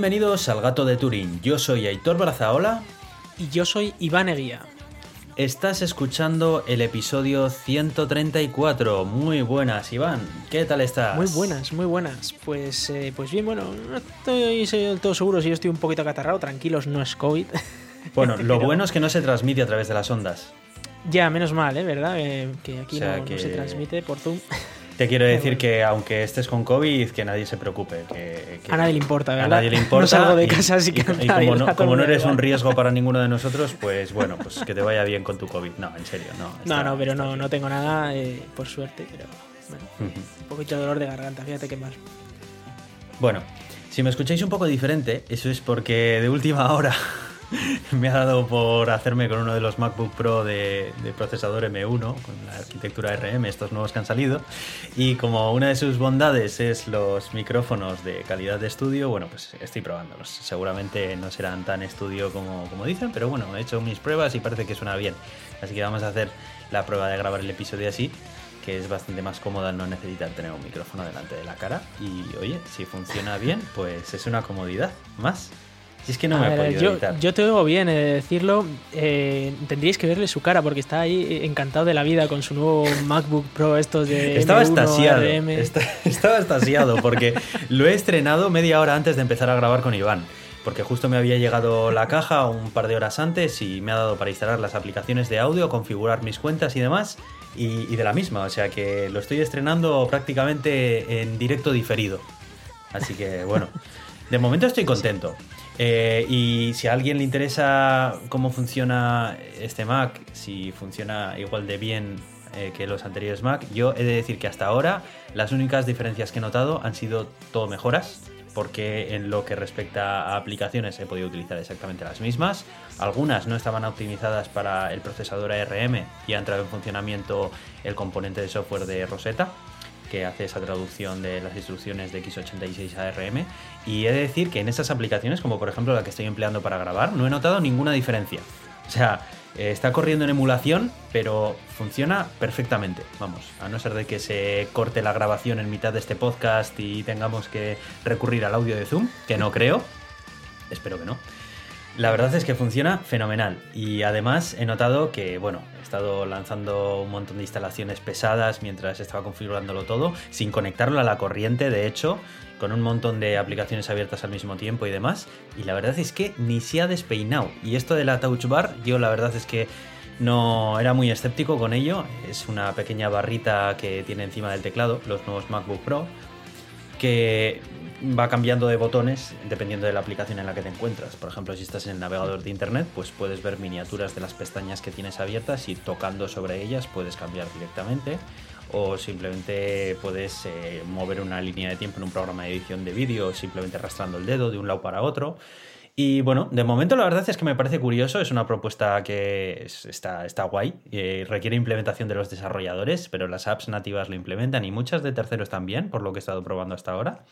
Bienvenidos al Gato de Turín. Yo soy Aitor Brazaola. Y yo soy Iván Eguía. Estás escuchando el episodio 134. Muy buenas, Iván. ¿Qué tal estás? Muy buenas, muy buenas. Pues, eh, pues bien, bueno, no estoy del todo seguro si yo estoy un poquito acatarrado. Tranquilos, no es COVID. Bueno, lo bueno es que no se transmite a través de las ondas. Ya, menos mal, ¿eh? ¿Verdad? que aquí no, no, se transmite por Zoom. Te quiero decir que aunque estés con COVID, que nadie se preocupe. Que, a nadie le importa, ¿verdad? A nadie le importa. No salgo de casa, así que y, como, no, como no, eres un riesgo para ninguno de nosotros, pues bueno, pues que te vaya bien con tu COVID. No, en serio, no. no, no, pero no, no tengo nada, eh, por suerte, pero bueno, un poquito de dolor de garganta, fíjate qué más. Bueno, si me escucháis un poco diferente, eso es porque de última hora me ha dado por hacerme con uno de los MacBook Pro de, procesador M1, con la arquitectura RM, estos nuevos que han salido. Y como una de sus bondades es los micrófonos de calidad de estudio, bueno, pues estoy probándolos. Seguramente no serán tan estudio como, como dicen, pero bueno, he hecho mis pruebas y parece que suena bien. Así que vamos a hacer la prueba de grabar el episodio así que es bastante más cómoda no necesitar tener un micrófono delante de la cara y oye, si funciona bien, pues es una comodidad más. Si es que no me he yo, yo, te oigo bien eh, decirlo. Eh, tendríais que verle su cara porque está ahí encantado de la vida con su nuevo MacBook Pro estos de Estaba estasiado. estaba estasiado porque lo he estrenado media hora antes de empezar a grabar con Iván. Porque justo me había llegado la caja un par de horas antes y me ha dado para instalar las aplicaciones de audio, configurar mis cuentas y demás. Y, y de la misma, o sea que lo estoy estrenando prácticamente en directo diferido. Así que bueno, de momento estoy contento. Eh, y si a alguien le interesa cómo funciona este Mac, si funciona igual de bien eh, que los anteriores Mac, yo he de decir que hasta ahora las únicas diferencias que he notado han sido todo mejoras, porque en lo que respecta a aplicaciones he podido utilizar exactamente las mismas. Algunas no estaban optimizadas para el procesador ARM y ha entrado en funcionamiento el componente de software de Rosetta que hace esa traducción de las instrucciones de x86 ARM. Y he de decir que en esas aplicaciones, como por ejemplo la que estoy empleando para grabar, no he notado ninguna diferencia. O sea, eh, está corriendo en emulación, pero funciona perfectamente. Vamos, a no ser de que se corte la grabación en mitad de este podcast y tengamos que recurrir al audio de Zoom, que no creo. Espero que no. La verdad es que funciona fenomenal y además he notado que, bueno, he estado lanzando un montón de instalaciones pesadas mientras estaba configurándolo todo, sin conectarlo a la corriente, de hecho, con un montón de aplicaciones abiertas al mismo tiempo y demás, y la verdad es que ni se ha despeinado. Y esto de la Touch Bar, yo la verdad es que no era muy escéptico con ello, es una pequeña barrita que tiene encima del teclado, los nuevos MacBook Pro, que va cambiando de botones dependiendo de la aplicación en la que te encuentras. Por ejemplo, si estás en el navegador de internet, pues puedes ver miniaturas de las pestañas que tienes abiertas y tocando sobre ellas puedes cambiar directamente. O simplemente puedes eh, mover una línea de tiempo en un programa de edición de vídeo simplemente arrastrando el dedo de un lado para otro. Y bueno, de momento la verdad es que me parece curioso, es una propuesta que está, está guay, eh, requiere implementación de los desarrolladores, pero las apps nativas lo implementan y muchas de terceros también, por lo que he estado probando hasta ahora.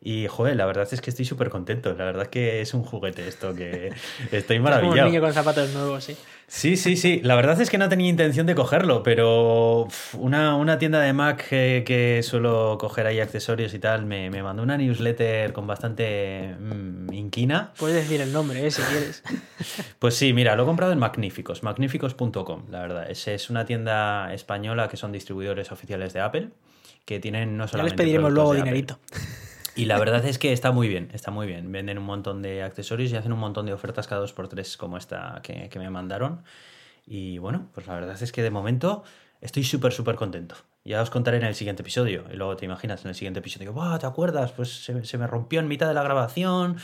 Y, joder, la verdad es que estoy súper contento. La verdad que es un juguete esto, que estoy maravillado. como un niño con zapatos nuevos, sí. Sí, sí, sí. La verdad es que no tenía intención de cogerlo, pero una, tienda de Mac que, suelo coger ahí accesorios y tal, me, mandó una newsletter con bastante mm, inquina. Puedes decir el nombre, ¿eh? si quieres. Pues sí, mira, lo he comprado en Magníficos, magníficos.com, la verdad. Es, es una tienda española que son distribuidores oficiales de Apple, que tienen no solamente... Ya les pediremos luego dinerito. Y la verdad es que está muy bien, está muy bien. Venden un montón de accesorios y hacen un montón de ofertas cada dos por tres como esta que, me mandaron. Y bueno, pues la verdad es que de momento estoy súper, súper contento. Ya os contaré en el siguiente episodio. Y luego te imaginas en el siguiente episodio, ¡Wow! ¿Te acuerdas? Pues se me rompió en mitad de la grabación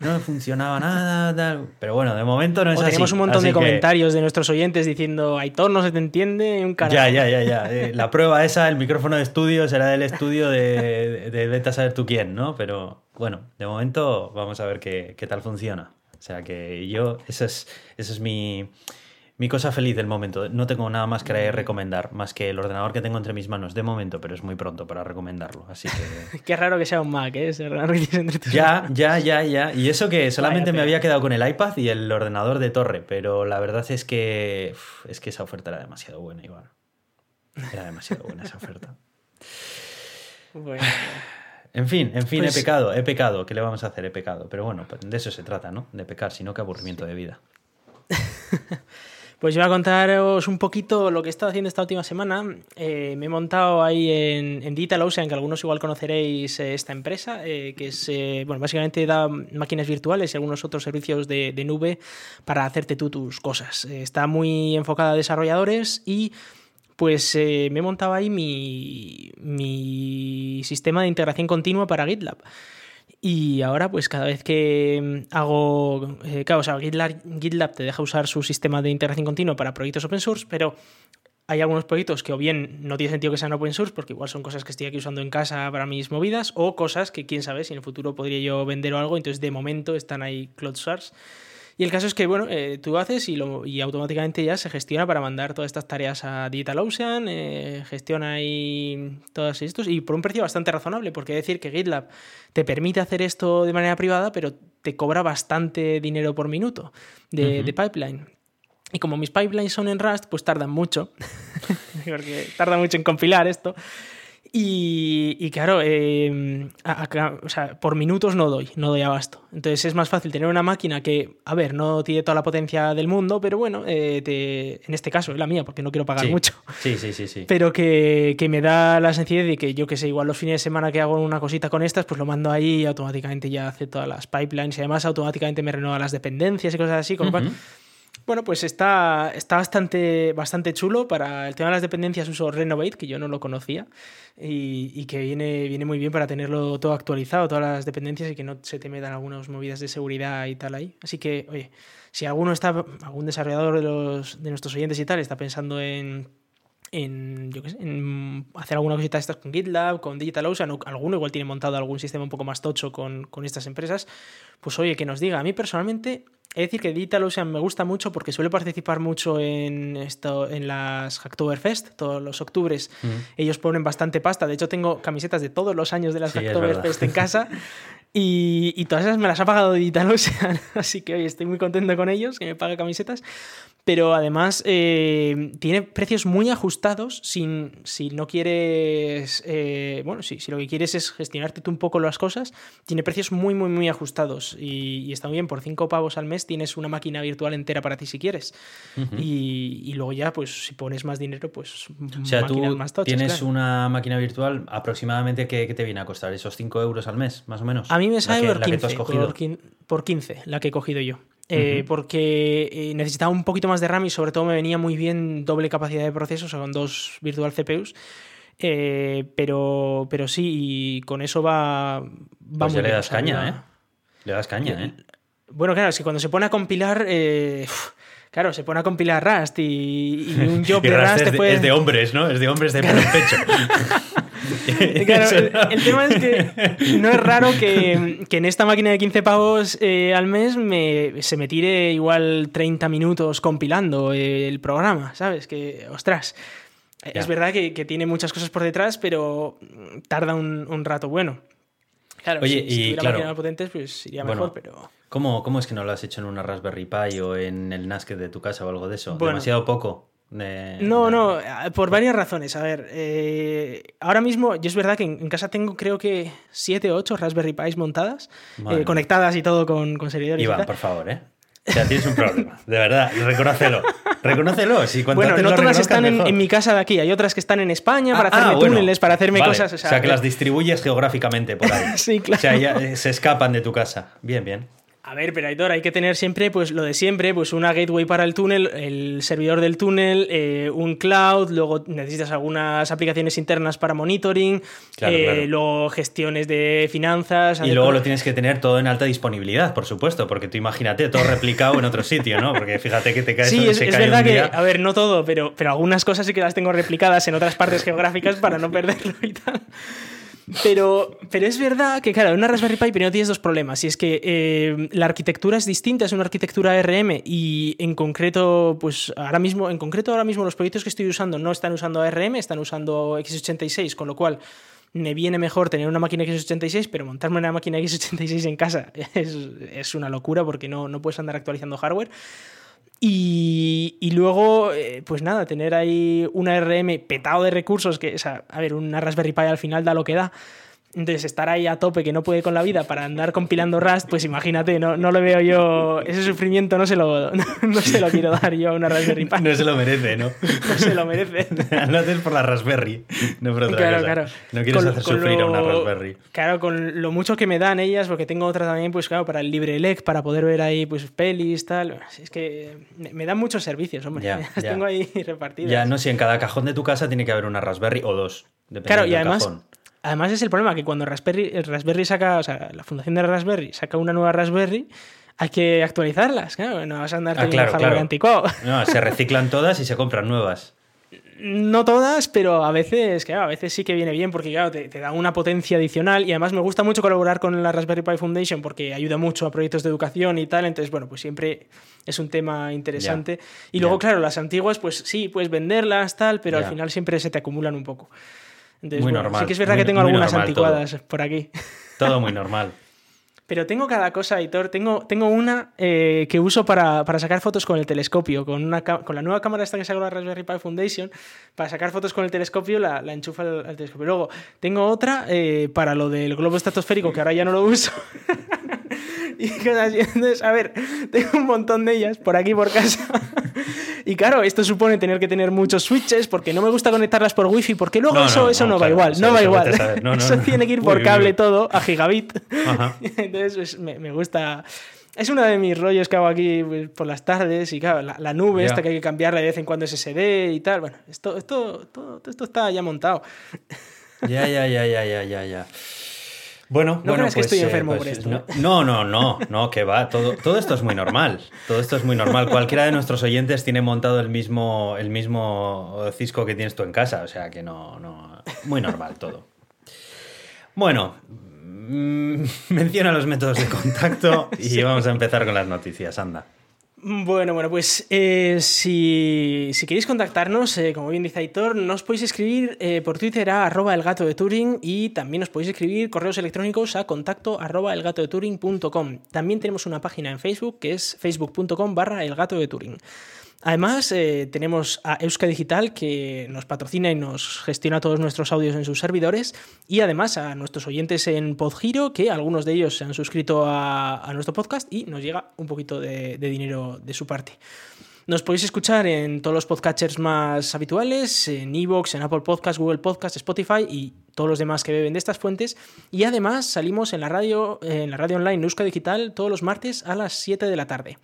no funcionaba nada, pero bueno, de momento no es así. Tenemos un montón de comentarios de nuestros oyentes diciendo, Aitor no se te entiende, un carajo. Ya, ya, ya, ya. Eh, la prueba esa, el micrófono de estudio será del estudio de, de, vete a saber tú quién, ¿no? Pero bueno, de momento vamos a ver qué, qué tal funciona. O sea que yo, eso es, eso es mi mi cosa feliz del momento. No tengo nada más que recomendar, más que el ordenador que tengo entre mis manos de momento, pero es muy pronto para recomendarlo. Así que. Qué raro que sea un Mac, ¿eh? ya, ya, ya, ya. Y eso que solamente me había quedado con el iPad y el ordenador de torre, pero la verdad es que. es que esa oferta era demasiado buena, igual. Era demasiado buena esa oferta. Bueno. En fin, en fin, Pues- he pecado, he pecado. ¿Qué le vamos a hacer? He pecado. Pero bueno, pues de eso se trata, ¿no? De pecar, sino que aburrimiento de vida. Pues yo voy a contaros un poquito lo que he estado haciendo esta última semana. Eh, me he montado ahí en, en Digital Ocean, que algunos igual conoceréis eh, esta empresa, eh, que es, bueno, básicamente da máquinas virtuales y algunos otros servicios de, nube para hacerte tú tus cosas. Está muy enfocada a desarrolladores y pues me he montado ahí mi sistema de integración continua para GitLab. Y ahora, pues cada vez que mm, hago. eh, claro, o sea, GitLab, te deja usar su sistema de integración continua para proyectos open source, pero hay algunos proyectos que o bien no tiene sentido que sean open source, porque igual son cosas que estoy aquí usando en casa para mis movidas, o cosas que quién sabe si en el futuro podría yo vender o algo, entonces de momento están ahí cloud source. Y el caso es que, bueno, eh, tú haces y, lo, y automáticamente ya se gestiona para mandar todas estas tareas a DigitalOcean, eh, gestiona ahí todos estos y por un precio bastante razonable, porque decir que GitLab te permite hacer esto de manera privada, pero te cobra bastante dinero por minuto de, de pipeline. Y como mis pipelines son en Rust, pues tardan mucho, porque tarda mucho en compilar esto. Y, y claro, eh, a- a- o sea, por minutos no doy, no doy abasto. Entonces es más fácil tener una máquina que, a ver, no tiene toda la potencia del mundo, pero bueno, eh, te- en este caso es la mía, porque no quiero pagar Sí. mucho. Sí, sí, sí, sí. Pero que, que me da la sencillez de que yo que sé, igual los fines de semana que hago una cosita con estas, pues lo mando ahí y automáticamente ya hace todas las pipelines y además automáticamente me renueva las dependencias y cosas así, con lo cual Ujú. Bueno, pues está, está bastante, bastante chulo. Para el tema de las dependencias uso Renovate, que yo no lo conocía, y, y que viene, viene muy bien para tenerlo todo actualizado, todas las dependencias, y que no se te metan algunas movidas de seguridad y tal ahí. Así que, oye, si alguno está, algún desarrollador de, los, de nuestros oyentes y tal, está pensando en en, yo sé, en hacer alguna cosita de estas con GitLab, con DigitalOcean, alguno igual tiene montado algún sistema un poco más tocho con, con estas empresas, pues oye, que nos diga. A mí personalmente, he de decir que DigitalOcean me gusta mucho porque suele participar mucho en, esto, en las Hacktoberfest, todos los octubres. Ujú. Ellos ponen bastante pasta. De hecho, tengo camisetas de todos los años de las Sí, es Hacktoberfest en casa. Y, y todas esas me las ha pagado DigitalOcean. Así que oye, estoy muy contento con ellos, que me pague camisetas. Pero además eh, tiene precios muy ajustados sin, si no quieres, eh, bueno, si, si lo que quieres es gestionarte tú un poco las cosas, tiene precios muy, muy, muy ajustados y, y está muy bien, por 5 pavos al mes tienes una máquina virtual entera para ti si quieres. Y, y luego ya, pues si pones más dinero, pues O sea, tú más tochas, tienes claro. una máquina virtual aproximadamente ¿qué, qué te viene a costar? ¿Esos 5 euros al mes, más o menos? A mí me sale que- por, la que tú 15, has cogido. por, por 15, la que he cogido yo. Eh. Porque eh, necesitaba un poquito más de RAM y sobre todo me venía muy bien doble capacidad de proceso, o sea, con dos virtual CPUs. Eh, pero, pero sí, y con eso va, va Pues muy ya le bien, das caña, ¿eh? Le das caña, ¿eh? Bueno, claro, es que cuando se pone a compilar, eh, claro, se pone a compilar Rust y, y un job Y de Rust Rust es, de, puede... es de hombres, ¿no? Es de hombres de pelo en pecho. Claro, el, el tema es que no es raro que, que en esta máquina de 15 pavos eh, al mes me, se me tire igual 30 minutos compilando el programa, ¿sabes? Que, ostras, Ya. es verdad que, que tiene muchas cosas por detrás, pero tarda un, un rato bueno. Claro, Oye, si, si y claro, más potentes, pues iría bueno, mejor, pero... ¿Cómo, ¿Cómo es que no lo has hecho en una Raspberry Pi o en el NAS de tu casa o algo de eso? Bueno. Demasiado poco. de- No, de- no, eh, por varias razones. A ver, eh, ahora mismo, yo es verdad que en, en casa tengo creo que 7 o 8 Raspberry Pis montadas, eh, conectadas y todo con, con servidores. y Iván, tal. por favor, ¿eh? O sea, tienes un problema. De verdad, reconócelo. Reconócelo. Si Bueno, no todas están en, mi casa de aquí, hay otras que están en España para Ah, hacerme ah, bueno. túneles, para hacerme Vale. cosas. O sea, que las distribuyes geográficamente por ahí. Sí, claro. O sea, ya eh, se escapan de tu casa. Bien, bien. A ver, pero Aitor, hay que tener siempre pues lo de siempre, pues una gateway para el túnel, el servidor del túnel, eh, un cloud, luego necesitas algunas aplicaciones internas para monitoring, Claro, eh, claro. luego gestiones de finanzas. Y luego lo tienes que tener todo en alta disponibilidad, por supuesto, porque tú imagínate todo replicado en otro sitio, ¿no? Porque fíjate que te caes Sí, es, se es cae verdad un que, a ver, no todo, pero, pero algunas cosas sí que las tengo replicadas en otras partes geográficas para no perderlo y tal. Pero, pero es verdad que, claro, en una Raspberry Pi primero tienes dos problemas. Y es que eh, la arquitectura es distinta, es una arquitectura ARM y en concreto, pues ahora mismo, en concreto ahora mismo los proyectos que estoy usando no están usando ARM, están usando x86, con lo cual me viene mejor tener una máquina x86, pero montarme una máquina x86 en casa es, es una locura porque no, no puedes andar actualizando hardware. Y, luego, eh, pues nada, tener ahí una RM petado de recursos, que, o sea, a ver, una Raspberry Pi al final da lo que da, Entonces, estar ahí a tope que no puede con la vida para andar compilando Rust, pues imagínate, no, no lo veo yo. Ese sufrimiento no se, lo, no, se lo quiero dar yo a una Raspberry Pi. No se lo merece, ¿no? No se lo merece. lo haces por la Raspberry, no por otra Claro, cosa. claro. No quieres Con- hacer con sufrir a una Raspberry. Claro, con lo mucho que me dan ellas, porque tengo otra también, pues claro, para el LibreLec, para poder ver ahí pues pelis, tal. Es que me dan muchos servicios, hombre. Ya, Las ya. tengo ahí repartidas. Ya, no, si en cada cajón de tu casa tiene que haber una Raspberry o dos. Claro, y además, cajón. Además es el problema que cuando Raspberry, el Raspberry saca, o sea, la fundación de Raspberry saca una nueva Raspberry, hay que actualizarlas, claro, no vas a andar Ah, claro, claro. anticuado. No, se reciclan todas y se compran nuevas. No todas, pero a veces, claro, a veces sí que viene bien porque claro, te, te da una potencia adicional y además me gusta mucho colaborar con la Raspberry Pi Foundation porque ayuda mucho a proyectos de educación y tal, entonces bueno, pues siempre es un tema interesante. Y luego, claro, las antiguas, pues sí, puedes venderlas, tal, pero al final siempre se te acumulan un poco. Entonces, Muy bueno, normal, sí que es verdad muy- que tengo algunas normal todo. anticuadas por aquí. Todo muy normal. Pero tengo cada cosa, Hitor. Tengo, tengo una eh, que uso para, para sacar fotos con el telescopio, con, una, con la nueva cámara esta que sacó la Raspberry Pi Foundation. Para sacar fotos con el telescopio la, la enchufa al telescopio. Luego tengo otra eh, para lo del globo estratosférico, que ahora ya no lo uso. y cosas así. Entonces, a ver, tengo un montón de ellas por aquí, por casa. y claro, esto supone tener que tener muchos switches porque no me gusta conectarlas por wifi, porque luego No, eso, no, eso no, no, va claro, igual, eso- no va igual. eso tiene que ir Uy, por uy, cable uy. todo a gigabit. Ajá. Entonces, pues, me, me gusta. Es uno de mis rollos que hago aquí pues, por las tardes y claro, la, la nube Ya. esta que hay que cambiarla de vez en cuando SSD y tal. Bueno, esto, esto, todo, esto está ya montado. Ya, ya, ya, ya, ya, ya, ya. Bueno, No bueno, creas que pues, estoy eh, enfermo pues, por esto, No, no, no, no, no, que va. Todo, todo esto es muy normal. Todo esto es muy normal. Cualquiera de nuestros oyentes tiene montado el mismo, el mismo cisco que tienes tú en casa. O sea que no, no. Muy normal todo. Bueno, mm, menciona los métodos de contacto y vamos a empezar con las noticias. Anda. Bueno, bueno, pues eh, si, si queréis contactarnos, eh, como bien dice Aitor, nos podéis escribir eh, por Twitter a arroba el gato de Turing y también nos podéis escribir correos electrónicos a contacto arroba elgatodeturing.com. También tenemos una página en Facebook que es facebook.com barra el gato de Turing. Además, eh, tenemos a Euska Digital que nos patrocina y nos gestiona todos nuestros audios en sus servidores. Y además a nuestros oyentes en Podgiro, que algunos de ellos se han suscrito a, nuestro podcast y nos llega un poquito de, dinero de su parte. Nos podéis escuchar en todos los podcatchers más habituales, en Evox, en Apple Podcast, Google Podcast, Spotify y todos los demás que beben de estas fuentes. Y además salimos en la radio, en la radio online Euska Digital todos los martes a las 7 de la tarde.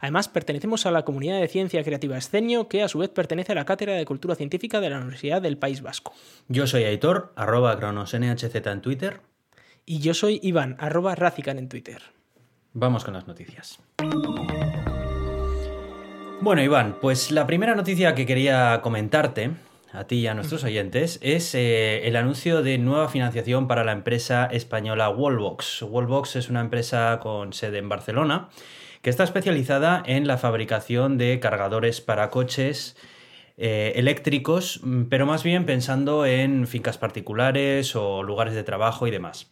Además, pertenecemos a la comunidad de ciencia creativa Escenio, que a su vez pertenece a la Cátedra de Cultura Científica de la Universidad del País Vasco. Yo soy Aitor, arroba cronosnhz en Twitter. Y yo soy Iván, arroba Razican en Twitter. Vamos con las noticias. Bueno, Iván, pues la primera noticia que quería comentarte a ti y a nuestros oyentes es eh, el anuncio de nueva financiación para la empresa española Wallbox. Wallbox es una empresa con sede en Barcelona que está especializada en la fabricación de cargadores para coches eh, eléctricos, mm, pero más bien pensando en fincas particulares o lugares de trabajo y demás.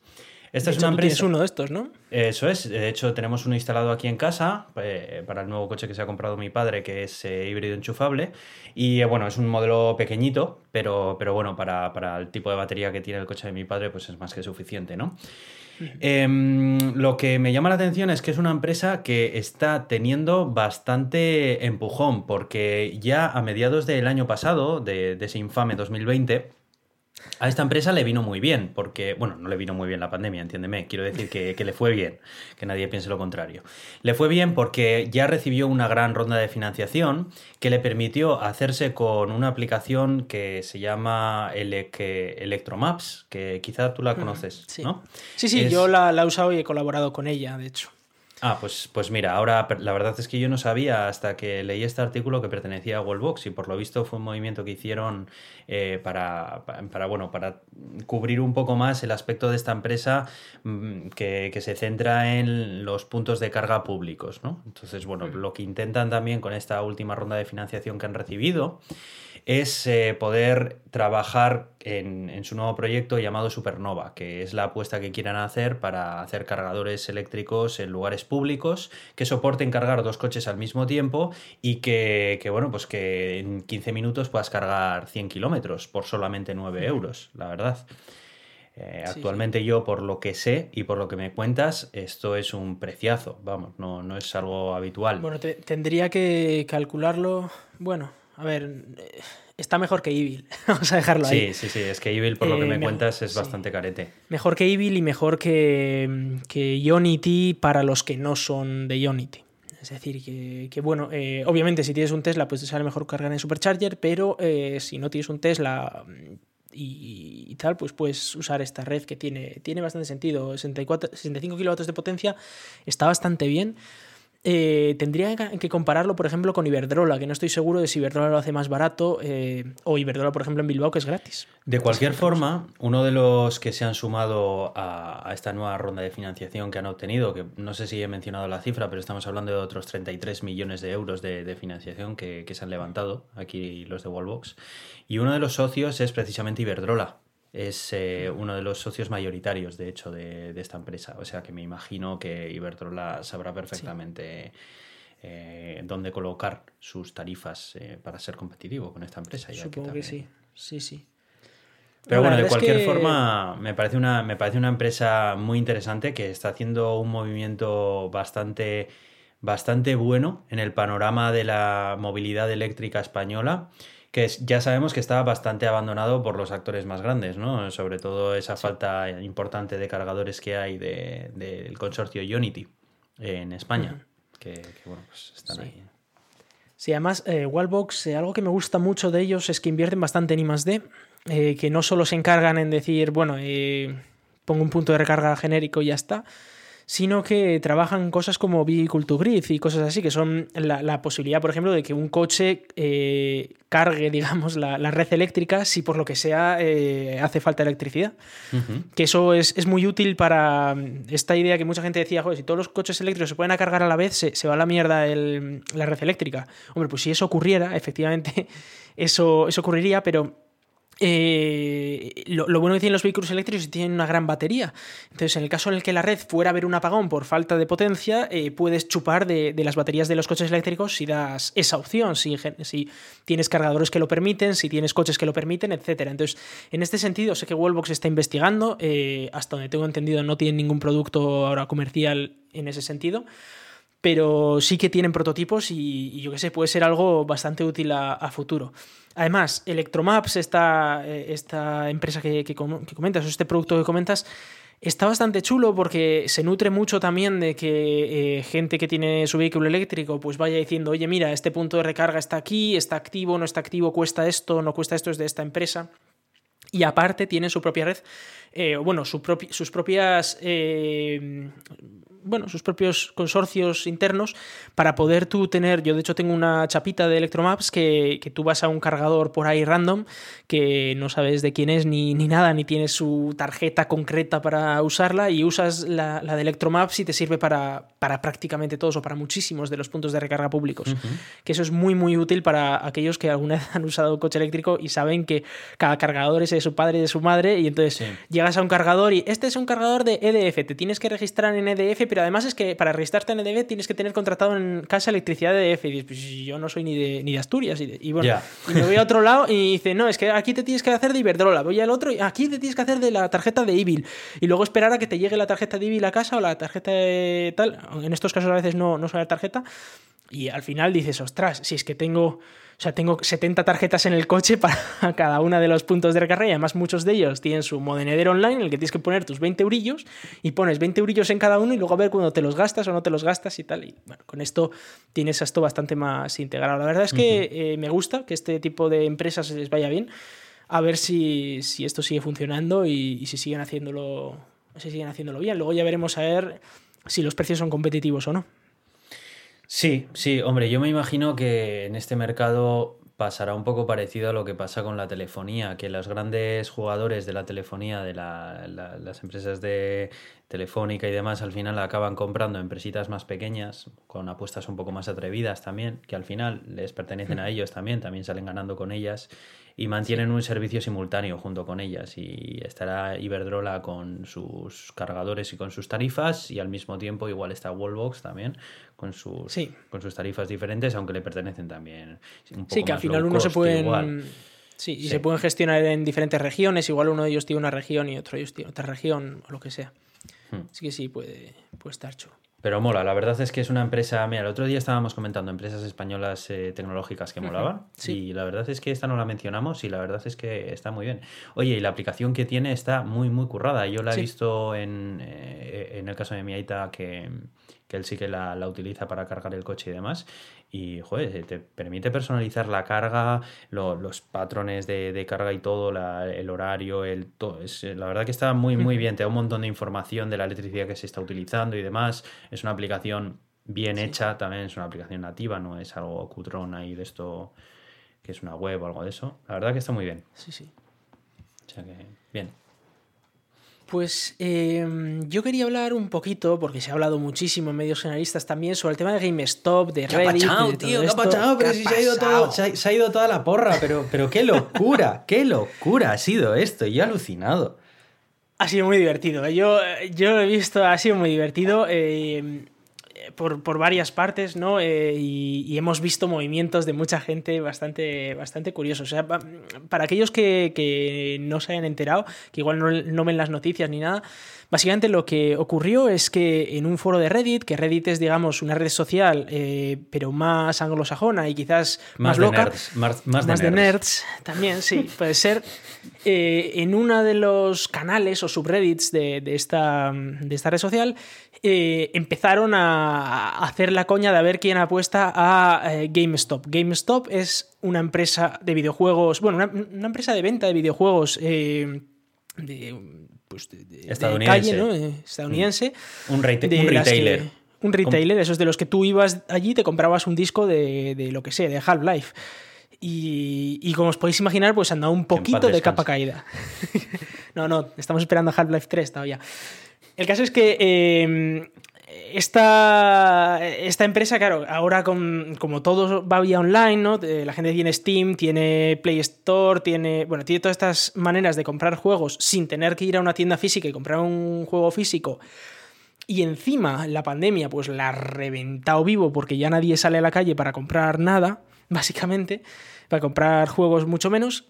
Esta De es hecho, una tú tienes empresa. uno de estos, ¿no? Eso es, de hecho tenemos uno instalado aquí en casa eh, para el nuevo coche que se ha comprado mi padre, que es eh, híbrido enchufable. Y eh, bueno, es un modelo pequeñito, pero, pero bueno, para, para el tipo de batería que tiene el coche de mi padre, pues es más que suficiente, ¿no? Em, lo que me llama la atención es que es una empresa que está teniendo bastante empujón, porque ya a mediados del año pasado, de, de ese infame 2020, a esta empresa le vino muy bien, porque, bueno, no le vino muy bien la pandemia, entiéndeme, quiero decir que, que le fue bien, que nadie piense lo contrario. Le fue bien porque ya recibió una gran ronda de financiación que le permitió hacerse con una aplicación que se llama Elec- Electromaps, que quizá tú la conoces, sí. ¿no? Sí, sí, Es- yo la, la he usado y he colaborado con ella, de hecho. Ah, pues, pues mira, ahora la verdad es que yo no sabía hasta que leí este artículo que pertenecía a Wallbox y por lo visto fue un movimiento que hicieron eh, para, pa- para, bueno, para cubrir un poco más el aspecto de esta empresa mm, que, que se centra en los puntos de carga públicos, ¿no? Entonces, bueno, lo que intentan también con esta última ronda de financiación que han recibido es eh, poder trabajar en, en su nuevo proyecto llamado Supernova, que es la apuesta que quieran hacer para hacer cargadores eléctricos en lugares públicos que soporten cargar dos coches al mismo tiempo y que, que, bueno, pues que en 15 minutos puedas cargar 100 kilómetros por solamente 9 euros, la verdad. Eh, actualmente yo, por lo que sé y por lo que me cuentas, esto es un preciazo, vamos, no, no es algo habitual. Bueno, tendría que calcularlo, bueno, a ver, eh, está mejor que Evil, vamos a dejarlo ahí. Sí, sí, sí, es que Evil, por lo que me cuentas, es bastante carete. Mejor que Evil y mejor que, que Unity para los que no son de Unity. Es decir, que, bueno, eh, obviamente si tienes un Tesla, pues te sale mejor cargar en Supercharger, pero eh, si no tienes un Tesla mm, y, tal, pues puedes usar esta red que tiene, tiene bastante sentido. 64, 65 kilovatios de potencia está bastante bien. Eh, tendría que compararlo, por ejemplo, con Iberdrola, que no estoy seguro de si Iberdrola lo hace más barato o Iberdrola, por ejemplo, en Bilbao, que es gratis. De cualquier forma, uno de los que se han sumado a, esta nueva ronda de financiación que han obtenido, que no sé si he mencionado la cifra, pero estamos hablando de otros 33 millones de euros de, financiación que, se han levantado, aquí los de Wallbox, y uno de los socios es precisamente Iberdrola. Es eh, uno de los socios mayoritarios, de hecho, de, esta empresa. O sea que me imagino que Iberdrola sabrá perfectamente eh, dónde colocar sus tarifas eh, para ser competitivo con esta empresa. Supongo que, sí, sí, sí. Pero bueno, de cualquier forma, me parece, una, me parece una empresa muy interesante que está haciendo un movimiento bastante, bastante bueno en el panorama de la movilidad eléctrica española que ya sabemos que está bastante abandonado por los actores más grandes, ¿no? Sobre todo esa falta importante de cargadores que hay del consorcio Unity en España, que, bueno, pues están ahí. Sí, además, eh, Wallbox, eh, algo que me gusta mucho de ellos es que invierten bastante en I+.D., eh, que no solo se encargan en decir, bueno, pongo un punto de recarga genérico y ya está, sino que trabajan cosas como Vehicle to Grid y cosas así, que son la, posibilidad, por ejemplo, de que un coche eh, cargue, digamos, la, red eléctrica si por lo que sea eh, hace falta electricidad. Que eso es, muy útil para mm, esta idea que mucha gente decía, joder, si todos los coches eléctricos se pueden cargar a la vez, se, va a la mierda la red eléctrica. Hombre, pues si eso ocurriera, efectivamente, eso, eso ocurriría, pero eh, lo, bueno que tienen los vehículos eléctricos es que tienen una gran batería. Entonces, en el caso en el que la red fuera a haber un apagón por falta de potencia, eh, puedes chupar de, las baterías de los coches eléctricos si das esa opción, si, si, tienes cargadores que lo permiten, si tienes coches que lo permiten, etc. Entonces, en este sentido, sé que Wallbox está investigando. Eh, hasta donde tengo entendido, no tienen ningún producto ahora comercial en ese sentido pero sí que tienen prototipos y, yo qué sé, puede ser algo bastante útil a futuro. Además, Electromaps, esta, eh, esta empresa que, comentas, o este producto que comentas, está bastante chulo porque se nutre mucho también de que eh, gente que tiene su vehículo eléctrico pues vaya diciendo, oye, mira, este punto de recarga está aquí, está activo, no está activo, cuesta esto, no cuesta esto, es de esta empresa. Y aparte tiene su propia red, eh, bueno, sus propias bueno, sus propios consorcios internos para poder tú tener, yo de hecho tengo una chapita de Electromaps que, que tú vas a un cargador por ahí random que no sabes de quién es ni, ni nada, ni tienes su tarjeta concreta para usarla y usas la, la de Electromaps y te sirve para, para, prácticamente todos o para muchísimos de los puntos de recarga públicos. Que eso es muy, muy útil para aquellos que alguna vez han usado un coche eléctrico y saben que cada cargador es de su padre y de su madre y entonces llegas a un cargador y este es un cargador de EDF, te tienes que registrar en EDF, pero además es que para registrarte en EDF tienes que tener contratado en casa electricidad de EDF. Y dices, pues yo no soy ni de, ni de Asturias. Y, bueno, y me voy a otro lado y dice, no, es que aquí te tienes que hacer de Iberdrola. Voy al otro y aquí te tienes que hacer de la tarjeta de Evil. Y luego esperar a que te llegue la tarjeta de Evil a casa o la tarjeta de tal. En estos casos a veces no, no la tarjeta. Y al final dices, ostras, si es que tengo o sea, tengo 70 tarjetas en el coche para cada uno de los puntos de recarga y además muchos de ellos tienen su modenedero online en el que tienes que poner tus 20 eurillos y pones 20 eurillos en cada uno y luego a ver cuando te los gastas o no te los gastas y tal. Y bueno, con esto tienes esto bastante más integrado. La verdad es que eh, me gusta que este tipo de empresas les vaya bien. A ver si, esto sigue funcionando y, si siguen haciéndolo, si siguen haciéndolo bien. Luego ya veremos a ver si los precios son competitivos o no. Sí, sí, hombre, yo me imagino que en este mercado pasará un poco parecido a lo que pasa con la telefonía, que los grandes jugadores de la telefonía, de las empresas de telefónica y demás, al final acaban comprando empresitas más pequeñas, con apuestas un poco más atrevidas también, que al final les pertenecen a ellos también, también salen ganando con ellas y mantienen un servicio simultáneo junto con ellas y estará Iberdrola con sus cargadores y con sus tarifas y al mismo tiempo igual está Wallbox también con sus, con sus tarifas diferentes aunque le pertenecen también un poco Sí, que al final uno se pueden Sí, y se pueden gestionar en diferentes regiones. Igual uno de ellos tiene una región y otro de ellos tiene otra región o lo que sea. Hmm. Así que sí, puede, puede estar chulo. Pero mola, la verdad es que es una empresa. Mira, el otro día estábamos comentando empresas españolas eh, tecnológicas que molaban. Y la verdad es que esta no la mencionamos y la verdad es que está muy bien. Oye, y la aplicación que tiene está muy, muy currada. Yo la he visto en, eh, en el caso de mi Aita que, que él sí que la, la, utiliza para cargar el coche y demás. Y, joder, te permite personalizar la carga, los patrones de, carga y todo, el horario, el todo. Es, la verdad que está muy, muy bien. Te da un montón de información de la electricidad que se está utilizando y demás. Es una aplicación bien hecha, también es una aplicación nativa, no es algo cutrón ahí de esto que es una web o algo de eso. La verdad que está muy bien. Sí, sí. O sea que, bien. Pues em, yo quería hablar un poquito, porque se ha hablado muchísimo en medios generalistas también, sobre el tema de GameStop, de Reddit. ¿Qué ha tío? ¿Qué ha pasado? Pero si se ha, ido todo, se, ha, ido toda la porra, pero, pero qué locura, qué locura ha sido esto. Yo he alucinado. Ha sido muy divertido. Yo, yo lo he visto, ha sido muy divertido. Eh, por, varias partes, ¿no? Eh, y, hemos visto movimientos de mucha gente bastante, bastante curiosos. O sea, para aquellos que, no se hayan enterado, que igual no, no ven las noticias ni nada, Básicamente lo que ocurrió es que en un foro de Reddit, que Reddit es, digamos, una red social, eh, pero más anglosajona y quizás más, loca, más, de, nerds. también, sí, puede ser, eh, en uno de los canales o subreddits de, esta, de esta red social, eh, empezaron a hacer la coña de a ver quién apuesta a GameStop. GameStop es una empresa de videojuegos, bueno, una, empresa de venta de videojuegos de pues, estadounidense. calle, ¿no? Eh, estadounidense. Mm. Un, retailer. un retailer, esos de los que tú ibas allí, te comprabas un disco de, lo que sé, de Half-Life. Y, como os podéis imaginar, pues anda un poquito de capa caída. no, no, estamos esperando a Half-Life 3 todavía. El caso es que eh, esta, esta empresa, claro, ahora con, como todo va vía online, ¿no? La gente tiene Steam, tiene Play Store, tiene. Bueno, tiene todas estas maneras de comprar juegos sin tener que ir a una tienda física y comprar un juego físico. Y encima la pandemia, pues la ha reventado vivo porque ya nadie sale a la calle para comprar nada, básicamente, para comprar juegos mucho menos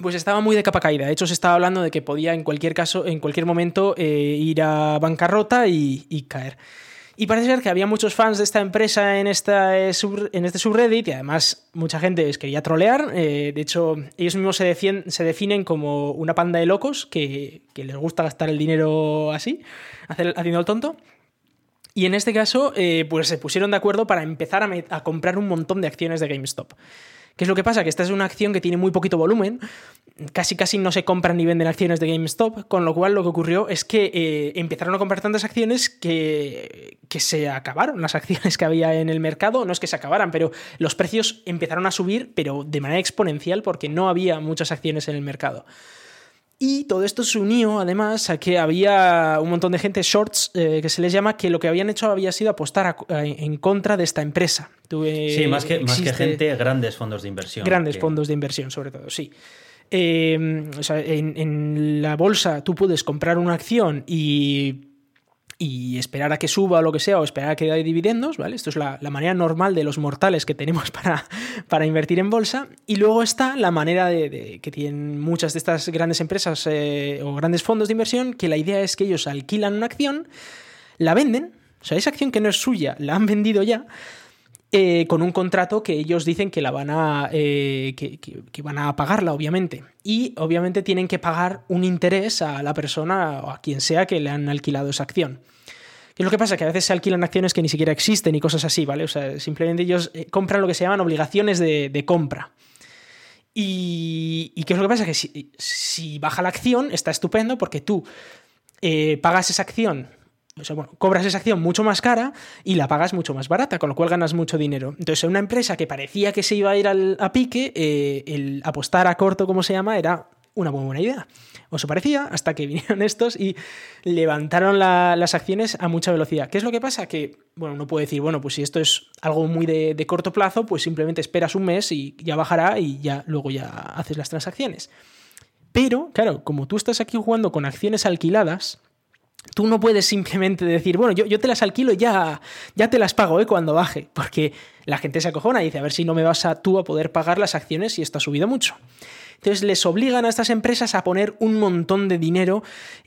pues estaba muy de capa caída. De hecho, se estaba hablando de que podía en cualquier caso, en cualquier momento, eh, ir a bancarrota y, caer. Y parece ser que había muchos fans de esta empresa en, esta, eh, en este subreddit y además mucha gente les quería trolear. Eh, de hecho, ellos mismos se, definen como una panda de locos que, les gusta gastar el dinero así, haciendo el tonto. Y en este caso, pues se pusieron de acuerdo para empezar a comprar un montón de acciones de GameStop. ¿Qué es lo que pasa? Que esta es una acción que tiene muy poquito volumen, casi casi no se compran ni venden acciones de GameStop, con lo cual lo que ocurrió es que eh, empezaron a comprar tantas acciones que, que se acabaron las acciones que había en el mercado, no es que se acabaran, pero los precios empezaron a subir, pero de manera exponencial porque no había muchas acciones en el mercado. Y todo esto se unió además a que había un montón de gente, shorts, eh, que se les llama, que lo que habían hecho había sido apostar en contra de esta empresa. sí, más que, más que gente, grandes fondos de inversión. Grandes fondos de inversión, sobre todo, sí. Eh, o sea, en la bolsa tú puedes comprar una acción y y esperar a que suba o lo que sea, o esperar a que dé dividendos, ¿vale? Esto es la, manera normal de los mortales que tenemos para, para, invertir en bolsa. Y luego está la manera de, que tienen muchas de estas grandes empresas eh, o grandes fondos de inversión, que la idea es que ellos alquilan una acción, la venden, o sea, esa acción que no es suya, la han vendido ya, eh, con un contrato que ellos dicen que la van a eh, que, van a pagarla, obviamente. Y obviamente tienen que pagar un interés a la persona o a quien sea que le han alquilado esa acción. ¿Qué es lo que pasa? Que a veces se alquilan acciones que ni siquiera existen y cosas así, ¿vale? O sea, simplemente ellos eh, compran lo que se llaman obligaciones de, compra. Y, qué es lo que pasa? Que si, baja la acción, está estupendo porque tú pagas esa acción o sea, bueno, cobras esa acción mucho más cara y la pagas mucho más barata, con lo cual ganas mucho dinero. Entonces, en una empresa que parecía que se iba a ir al, a pique, eh, el apostar a corto, como se llama, era una muy buena idea. O se parecía, hasta que vinieron estos y levantaron las acciones a mucha velocidad. ¿Qué es lo que pasa? Que, bueno, uno puede decir, bueno, pues si esto es algo muy de, de corto plazo, pues simplemente esperas un mes y ya bajará y ya luego ya haces las transacciones. Pero, claro, como tú estás aquí jugando con acciones alquiladas, Tú no puedes simplemente decir, bueno, yo, yo te las alquilo y ya, ya te las pago ¿eh? cuando baje, porque La gente se acojona y dice, a ver si no me vas a tú a poder pagar las acciones si esto ha subido mucho. Entonces les obligan a estas empresas a poner un montón de dinero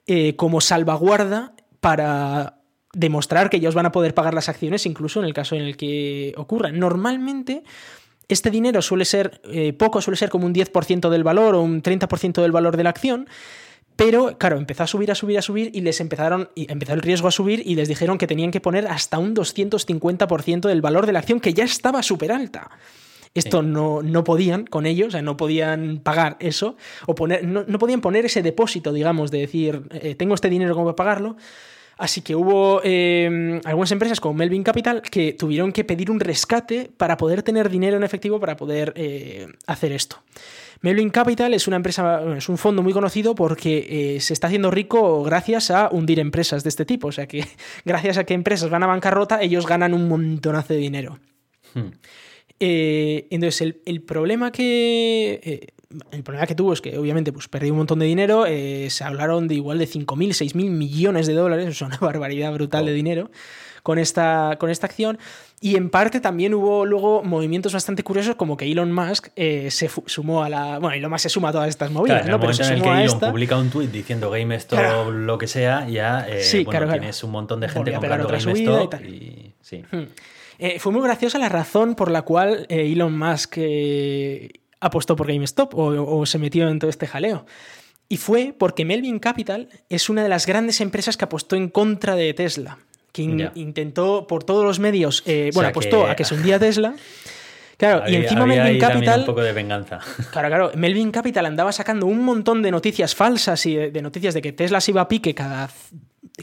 eh, como salvaguarda para demostrar que ellos van a poder pagar las acciones incluso en el caso en el que ocurra. Normalmente este dinero suele ser eh, poco, suele ser como un 10% del valor o un 30% del valor de la acción. Pero, claro, empezó a subir, a subir, a subir y les empezaron, y empezó el riesgo a subir y les dijeron que tenían que poner hasta un 250% del valor de la acción que ya estaba súper alta. Esto no, no, podían con ellos, o sea, no podían pagar eso, o poner, no, podían poner ese depósito, digamos, de decir, eh, tengo este dinero, ¿cómo pagarlo? Así que hubo eh, algunas empresas como Melvin Capital que tuvieron que pedir un rescate para poder tener dinero en efectivo para poder eh, hacer esto. Melvin Capital es una empresa, es un fondo muy conocido porque eh, se está haciendo rico gracias a hundir empresas de este tipo. O sea que gracias a que empresas van a bancarrota, ellos ganan un montonazo de dinero. Hmm. entonces, el, problema que el problema que tuvo es que obviamente pues, perdió un montón de dinero, eh, se hablaron de igual de 5.000, 6.000 millones de dólares, es una barbaridad brutal de dinero con esta, con esta acción. Y en parte también hubo luego movimientos bastante curiosos, como que Elon Musk eh, se sumó a la. Bueno, Elon Musk se suma a todas estas movidas, ¿no? Pero se en el que Elon publica un tweet diciendo GameStop lo que sea, ya eh, tienes un montón de gente comprando GameStop y, sí. Hmm. fue muy graciosa la razón por la cual Elon Musk apostó por GameStop o, se metió en todo este jaleo. Y fue porque Melvin Capital es una de las grandes empresas que apostó en contra de Tesla, que intentó por todos los medios, eh, bueno, apostó a que se hundía Tesla. Claro, y encima Melvin Capital. Un poco de venganza. Claro, claro. Melvin Capital andaba sacando un montón de noticias falsas y de, noticias de que Tesla se iba a pique cada,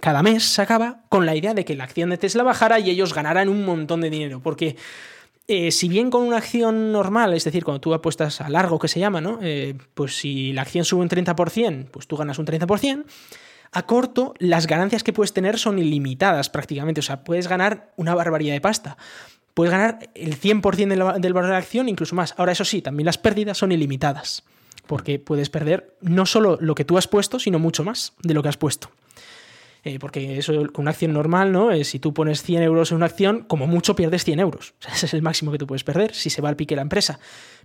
cada mes, sacaba, con la idea de que la acción de Tesla bajara y ellos ganaran un montón de dinero. Porque eh, si bien con una acción normal, es decir, cuando tú apuestas a largo, que se llama, ¿no? Eh, pues si la acción sube un 30%, pues tú ganas un 30%. A corto, las ganancias que puedes tener son ilimitadas prácticamente. O sea, puedes ganar una barbaridad de pasta. Puedes ganar el 100% del valor de la acción, incluso más. Ahora, eso sí, también las pérdidas son ilimitadas. Porque puedes perder no solo lo que tú has puesto, sino mucho más de lo que has puesto. Eh, porque eso con una acción normal, ¿no? Eh, si tú pones 100 euros en una acción, como mucho pierdes 100 euros. ese es el máximo que tú puedes perder si se va al pique la empresa.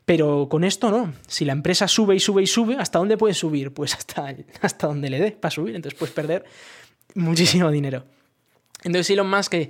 Pero con esto no. Si la empresa sube y sube y sube, ¿hasta dónde puede subir? Pues hasta, hasta donde le dé para subir. Entonces puedes perder muchísimo dinero. Entonces Elon Musk que,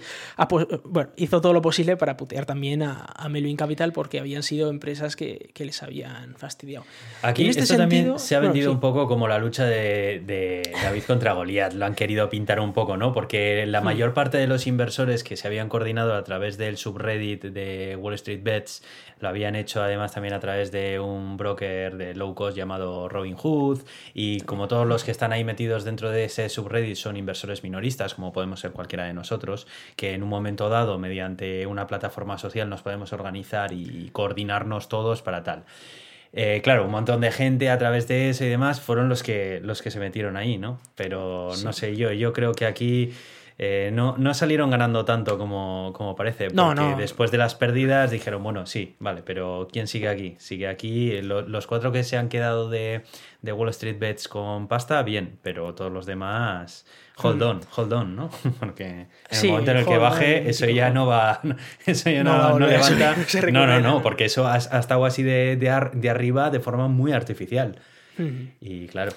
bueno, hizo todo lo posible para putear también a, Melvin Capital porque habían sido empresas que, les habían fastidiado. Aquí este esto también se ha vendido un poco como la lucha de, David contra Goliat. Lo han querido pintar un poco, ¿no? Porque la hmm. mayor parte de los inversores que se habían coordinado a través del subreddit de Wall Street Bets lo habían hecho además también a través de un broker de low cost llamado Robinhood. Y como todos los que están ahí metidos dentro de ese subreddit son inversores minoristas, como podemos ser cualquiera de nosotros, que en un momento dado, mediante una plataforma social, nos podemos organizar y coordinarnos todos para tal. Eh, claro, un montón de gente a través de eso y demás fueron los que, los que se metieron ahí, ¿no? Pero no sé, yo, yo creo que aquí eh, no, no, salieron ganando tanto como, como parece. Porque no, no. después de las pérdidas dijeron, bueno, sí, vale, pero ¿quién sigue aquí? Sigue aquí. los cuatro que se han quedado de, de, Wall Street Bets con pasta, bien, pero todos los demás. Hold on, hold on, ¿no? Porque en el momento en el que baje, eso ya no va. Eso ya no, no, levanta. No, no, no, porque eso ha, estado así de, de, de arriba de forma muy artificial. Y claro.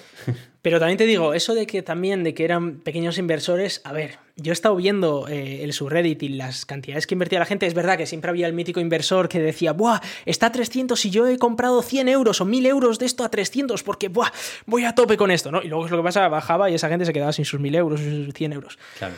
Pero también te digo, eso de que también de que eran pequeños inversores, a ver, yo he estado viendo eh, el subreddit y las cantidades que invertía la gente, es verdad que siempre había el mítico inversor que decía, ¡buah! Está a 300 y yo he comprado 100 euros o 1000 euros de esto a 300 porque, ¡buah! Voy a tope con esto, ¿no? Y luego es lo que pasa, bajaba y esa gente se quedaba sin sus 1000 euros, sus 100 euros. Claro.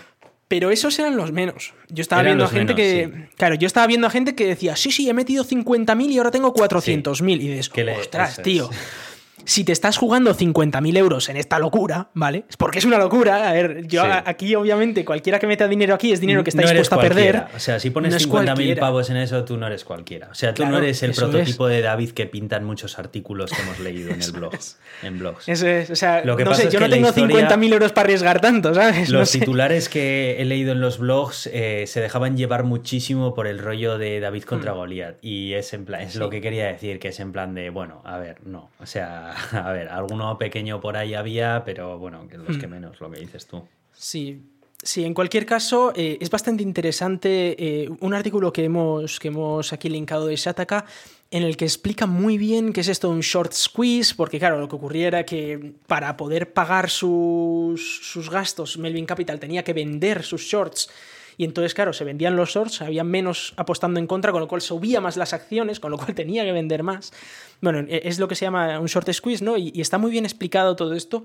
Pero esos eran los menos. Yo estaba viendo a gente que. Claro, yo estaba viendo a gente que decía, sí, sí, he metido 50.000 y ahora tengo 400.000. Y dices, ostras, tío si te estás jugando 50.000 euros en esta locura, ¿vale? Porque es una locura. A ver, yo aquí, obviamente, cualquiera que meta dinero aquí es dinero que está dispuesto a perder. O sea, si pones 50.000 pavos en eso, tú no eres cualquiera. O sea, tú no eres el prototipo de David que pintan muchos artículos que hemos leído en el blog. En blogs. Eso es. O sea, Lo que no sé, yo no tengo 50.000 euros para arriesgar tanto, ¿sabes? Los titulares que he leído en los blogs eh, se dejaban llevar muchísimo por el rollo de David contra mm. Goliat. Y es en plan, es lo que quería decir, que es en plan de, bueno, a ver, no. O sea, a ver, alguno pequeño por ahí había, pero bueno, que los que hmm. menos, lo que dices tú. Sí. Sí, en cualquier caso, eh, es bastante interesante eh, un artículo que hemos, que hemos aquí linkado de Shataka en el que explica muy bien qué es esto de un short squeeze, porque claro, lo que ocurría era que para poder pagar sus, sus gastos, Melvin Capital tenía que vender sus shorts y entonces, claro, se vendían los shorts, había menos apostando en contra, con lo cual subía más las acciones, con lo cual tenía que vender más. Bueno, e, es lo que se llama un short squeeze, ¿no? Y, y está muy bien explicado todo esto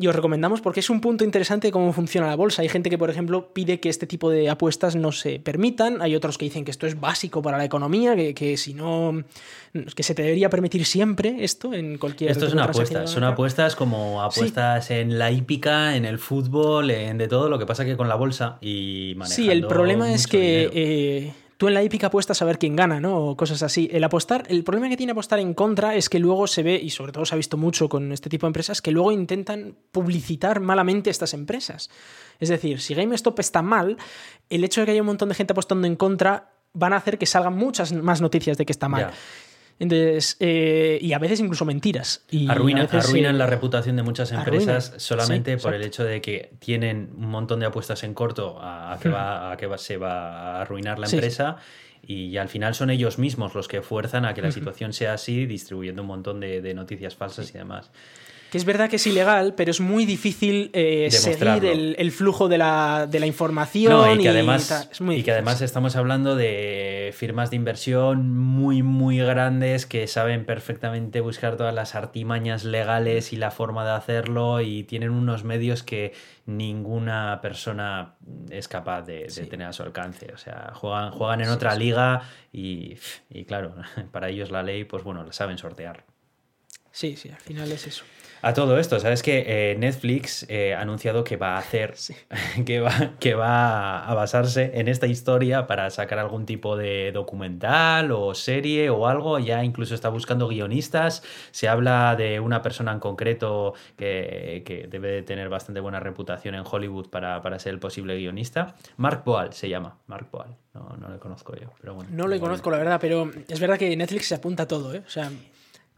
y os recomendamos porque es un punto interesante de cómo funciona la bolsa. Hay gente que, por ejemplo, pide que este tipo de apuestas no se permitan. Hay otros que dicen que esto es básico para la economía, que, si no. que se te debería permitir siempre esto en cualquier. Esto es una apuesta. Son apuestas como apuestas en la hípica, en el fútbol, en de todo. Lo que pasa que con la bolsa y Sí, el problema es que tú en la hípica apuestas a ver quién gana, ¿no? O cosas así. El apostar, el problema que tiene apostar en contra es que luego se ve, y sobre todo se ha visto mucho con este tipo de empresas, que luego intentan publicitar malamente estas empresas. Es decir, si GameStop está mal, el hecho de que haya un montón de gente apostando en contra van a hacer que salgan muchas más noticias de que está mal. Entonces, eh, y a veces incluso mentiras. Y arruinan la reputación de muchas empresas solamente por el hecho de que tienen un montón de apuestas en corto a, que, va, a que se va a arruinar la empresa. Y al final son ellos mismos los que fuerzan a que la situación sea así, distribuyendo un montón de, de noticias falsas y demás que es verdad que es ilegal, pero es muy difícil eh, seguir el, flujo de la, información. y que, además, y, que además estamos hablando de firmas de inversión muy, muy grandes que saben perfectamente buscar todas las artimañas legales y la forma de hacerlo y tienen unos medios que ninguna persona es capaz de, tener a su alcance. O sea, juegan, juegan en otra liga y, y claro, para ellos la ley, pues bueno, la saben sortear. Sí, sí, al final es eso. A todo esto, ¿sabes que eh, Netflix eh, ha anunciado que va a hacer, que, va, que va a basarse en esta historia para sacar algún tipo de documental o serie o algo? Ya incluso está buscando guionistas. Se habla de una persona en concreto que, que debe de tener bastante buena reputación en Hollywood para, para, ser el posible guionista. Mark Boal se llama, Mark Boal. No, no le conozco yo, pero bueno. No le conozco, la verdad, pero es verdad que Netflix se apunta a todo, ¿eh? O sea,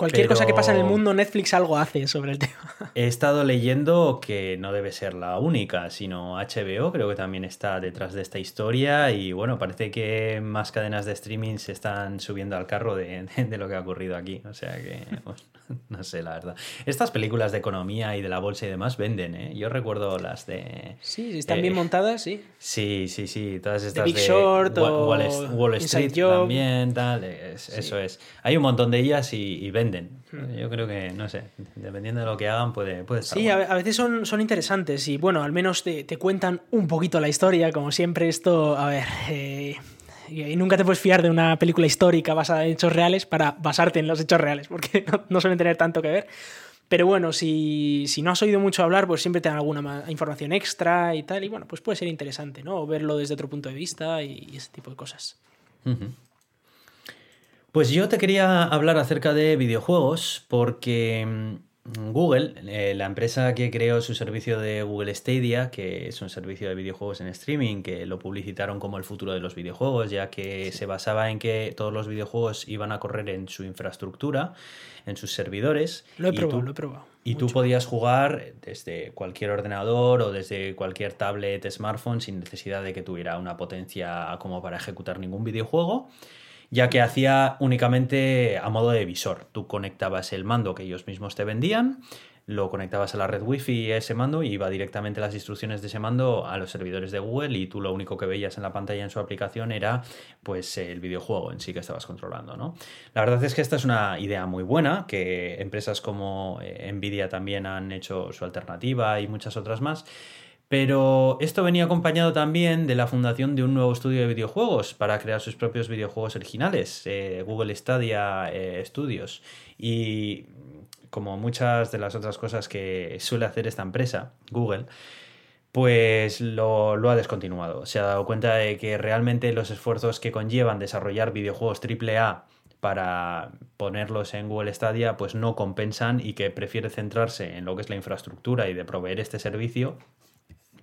Cualquier cosa que pasa en el mundo, Netflix algo hace sobre el tema. He estado leyendo que no debe ser la única, sino HBO creo que también está detrás de esta historia y bueno, parece que más cadenas de streaming se están subiendo al carro de, lo que ha ocurrido aquí. O sea que, pues, no sé, la verdad. Estas películas de economía y de la bolsa y demás venden, ¿eh? Yo recuerdo las de... Sí, están bien eh, montadas, sí. Sí, sí, sí, todas estas de... Big Short Wall, Street también, tal, eso es. Hay un montón de ellas y venden Hmm. Yo creo que, no sé, dependiendo de lo que hagan, puede, puede Sí, a veces son, son interesantes y bueno, al menos te, cuentan un poquito la historia, como siempre esto, a ver... Eh, y nunca te puedes fiar de una película histórica basada en hechos reales para basarte en los hechos reales, porque no, suelen tener tanto que ver. Pero bueno, si, no has oído mucho hablar, pues siempre te dan alguna información extra y tal. Y bueno, pues puede ser interesante, ¿no? O verlo desde otro punto de vista y, ese tipo de cosas. Pues yo te quería hablar acerca de videojuegos porque mm, Google, eh, la empresa que creó su servicio de Google Stadia, que es un servicio de videojuegos en streaming, que lo publicitaron como el futuro de los videojuegos, ya que se basaba en que todos los videojuegos iban a correr en su infraestructura, en sus servidores. Lo he probado, lo he probado. Y tú podías jugar desde cualquier ordenador o desde cualquier tablet, smartphone, sin necesidad de que tuviera una potencia como para ejecutar ningún videojuego ya que hacía únicamente a modo de visor. Tú conectabas el mando que ellos mismos te vendían, lo conectabas a la red wifi ese mando y iba directamente las instrucciones de ese mando a los servidores de Google y tú lo único que veías en la pantalla en su aplicación era pues el videojuego en sí que estabas controlando, ¿no? La verdad es que esta es una idea muy buena, que empresas como eh, Nvidia también han hecho su alternativa y muchas otras más. Pero esto venía acompañado también de la fundación de un nuevo estudio de videojuegos para crear sus propios videojuegos originales, eh, Google Stadia eh, Studios. Y como muchas de las otras cosas que suele hacer esta empresa, Google, pues lo, ha descontinuado. Se ha dado cuenta de que realmente los esfuerzos que conllevan desarrollar videojuegos AAA para ponerlos en Google Stadia pues no compensan y que prefiere centrarse en lo que es la infraestructura y de proveer este servicio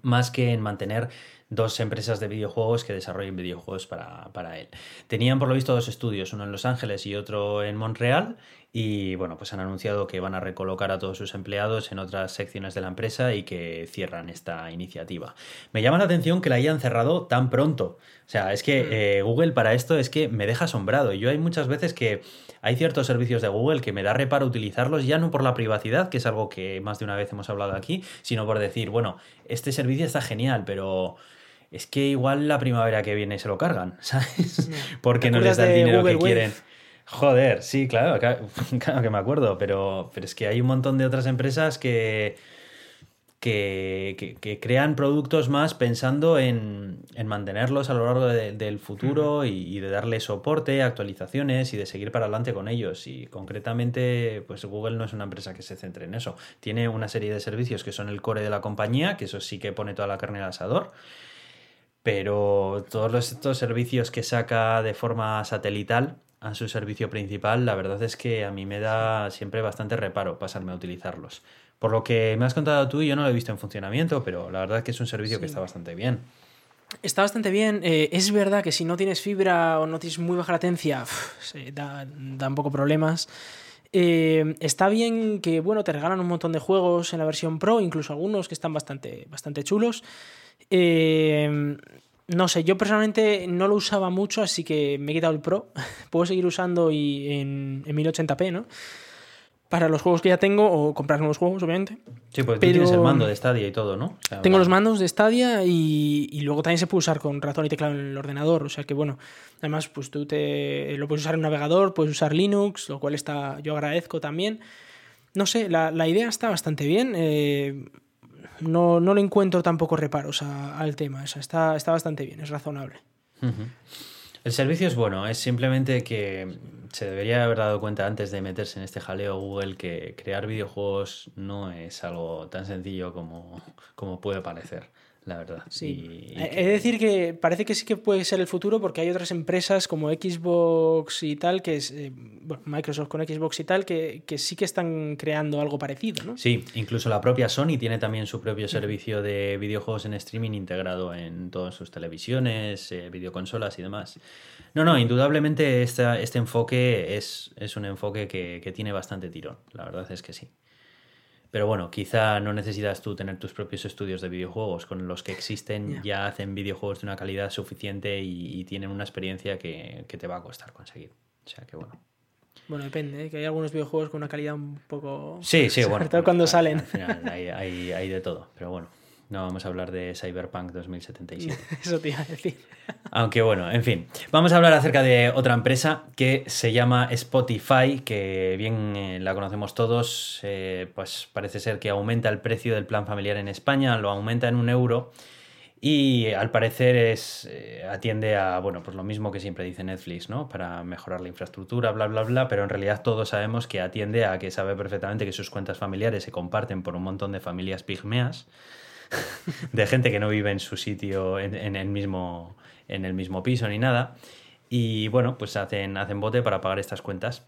más que en mantener dos empresas de videojuegos que desarrollen videojuegos para, para, él. Tenían por lo visto dos estudios, uno en Los Ángeles y otro en Montreal, y bueno, pues han anunciado que van a recolocar a todos sus empleados en otras secciones de la empresa y que cierran esta iniciativa. Me llama la atención que la hayan cerrado tan pronto. O sea, es que mm. eh, Google para esto es que me deja asombrado. Yo hay muchas veces que hay ciertos servicios de Google que me da reparo utilizarlos ya no por la privacidad, que es algo que más de una vez hemos hablado aquí, sino por decir, bueno, este servicio está genial, pero es que igual la primavera que viene se lo cargan, ¿sabes? Porque no les da el dinero que quieren. Joder, sí, claro, claro que me acuerdo, pero, pero es que hay un montón de otras empresas que, que, crean productos más pensando en, mantenerlos a lo largo del futuro y, de darle soporte, actualizaciones y de seguir para adelante con ellos. Y concretamente, pues Google no es una empresa que se centre en eso. Tiene una serie de servicios que son el core de la compañía, que eso sí que pone toda la carne al asador. Pero todos estos servicios que saca de forma satelital, a su servicio principal, la verdad es que a mí me da siempre bastante reparo pasarme a utilizarlos. Por lo que me has contado tú, yo no lo he visto en funcionamiento, pero la verdad es que es un servicio que está bastante bien. Está bastante bien. Eh, es verdad que si no tienes fibra o no tienes muy baja latencia, da, un poco problemas. Eh, está bien que, bueno, te regalan un montón de juegos en la versión Pro, incluso algunos que están bastante, bastante chulos. Eh, no sé, yo personalmente no lo usaba mucho, así que me he quitado el Pro. Puedo seguir usando y en, en 1080p, ¿no? Para los juegos que ya tengo o comprar nuevos juegos, obviamente. Sí, pues tú tienes el mando de Stadia y todo, ¿no? tengo los mandos de Stadia y, luego también se puede usar con ratón y teclado en el ordenador. O sea que, bueno, además, pues tú te lo puedes usar en un navegador, puedes usar Linux, lo cual está, yo agradezco también. No sé, la, la idea está bastante bien. Eh, no, no le encuentro tampoco reparos al tema. está, está bastante bien, es razonable. El servicio es bueno, es simplemente que se debería haber dado cuenta antes de meterse en este jaleo Google que crear videojuegos no es algo tan sencillo como, como puede parecer la verdad. Sí. Es decir que parece que sí que puede ser el futuro porque hay otras empresas como Xbox y tal, que es eh, bueno, Microsoft con Xbox y tal, que, sí que están creando algo parecido, ¿no? Sí, incluso la propia Sony tiene también su propio servicio de videojuegos en streaming integrado en todas sus televisiones, eh, videoconsolas y demás. No, no, indudablemente este, este enfoque es, es un enfoque que, que tiene bastante tirón, la verdad es que sí. Pero bueno, quizá no necesitas tú tener tus propios estudios de videojuegos. Con los que existen ya hacen videojuegos de una calidad suficiente y, tienen una experiencia que, te va a costar conseguir. O sea que bueno. Bueno, depende, ¿eh? que hay algunos videojuegos con una calidad un poco... Sí, sí, bueno. Sobre cuando salen. hay, hay de todo, pero bueno. No vamos a hablar de Cyberpunk 2077. Eso te iba a decir. Aunque bueno, en fin. Vamos a hablar acerca de otra empresa que se llama Spotify, que bien eh, la conocemos todos. Eh, pues parece ser que aumenta el precio del plan familiar en España, lo aumenta en un euro. Y al parecer es, eh, atiende a, bueno, pues lo mismo que siempre dice Netflix, ¿no? Para mejorar la infraestructura, bla, bla, bla, pero en realidad todos sabemos que atiende a que sabe perfectamente que sus cuentas familiares se comparten por un montón de familias pigmeas de gente que no vive en su sitio, en, el, mismo, en el mismo piso ni nada. Y bueno, pues hacen, hacen bote para pagar estas cuentas.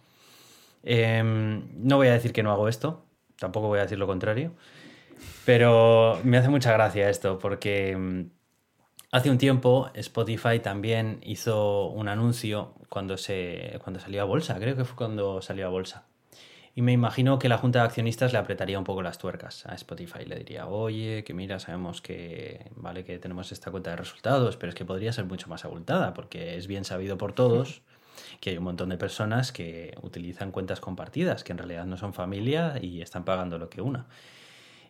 Em, no voy a decir que no hago esto, tampoco voy a decir lo contrario, pero me hace mucha gracia esto porque em, hace un tiempo Spotify también hizo un anuncio cuando, se, cuando salió a bolsa, creo que fue cuando salió a bolsa. Y me imagino que la junta de accionistas le apretaría un poco las tuercas a Spotify. Le diría, oye, que mira, sabemos que, vale, que tenemos esta cuenta de resultados, pero es que podría ser mucho más abultada, porque es bien sabido por todos que hay un montón de personas que utilizan cuentas compartidas, que en realidad no son familia y están pagando lo que una.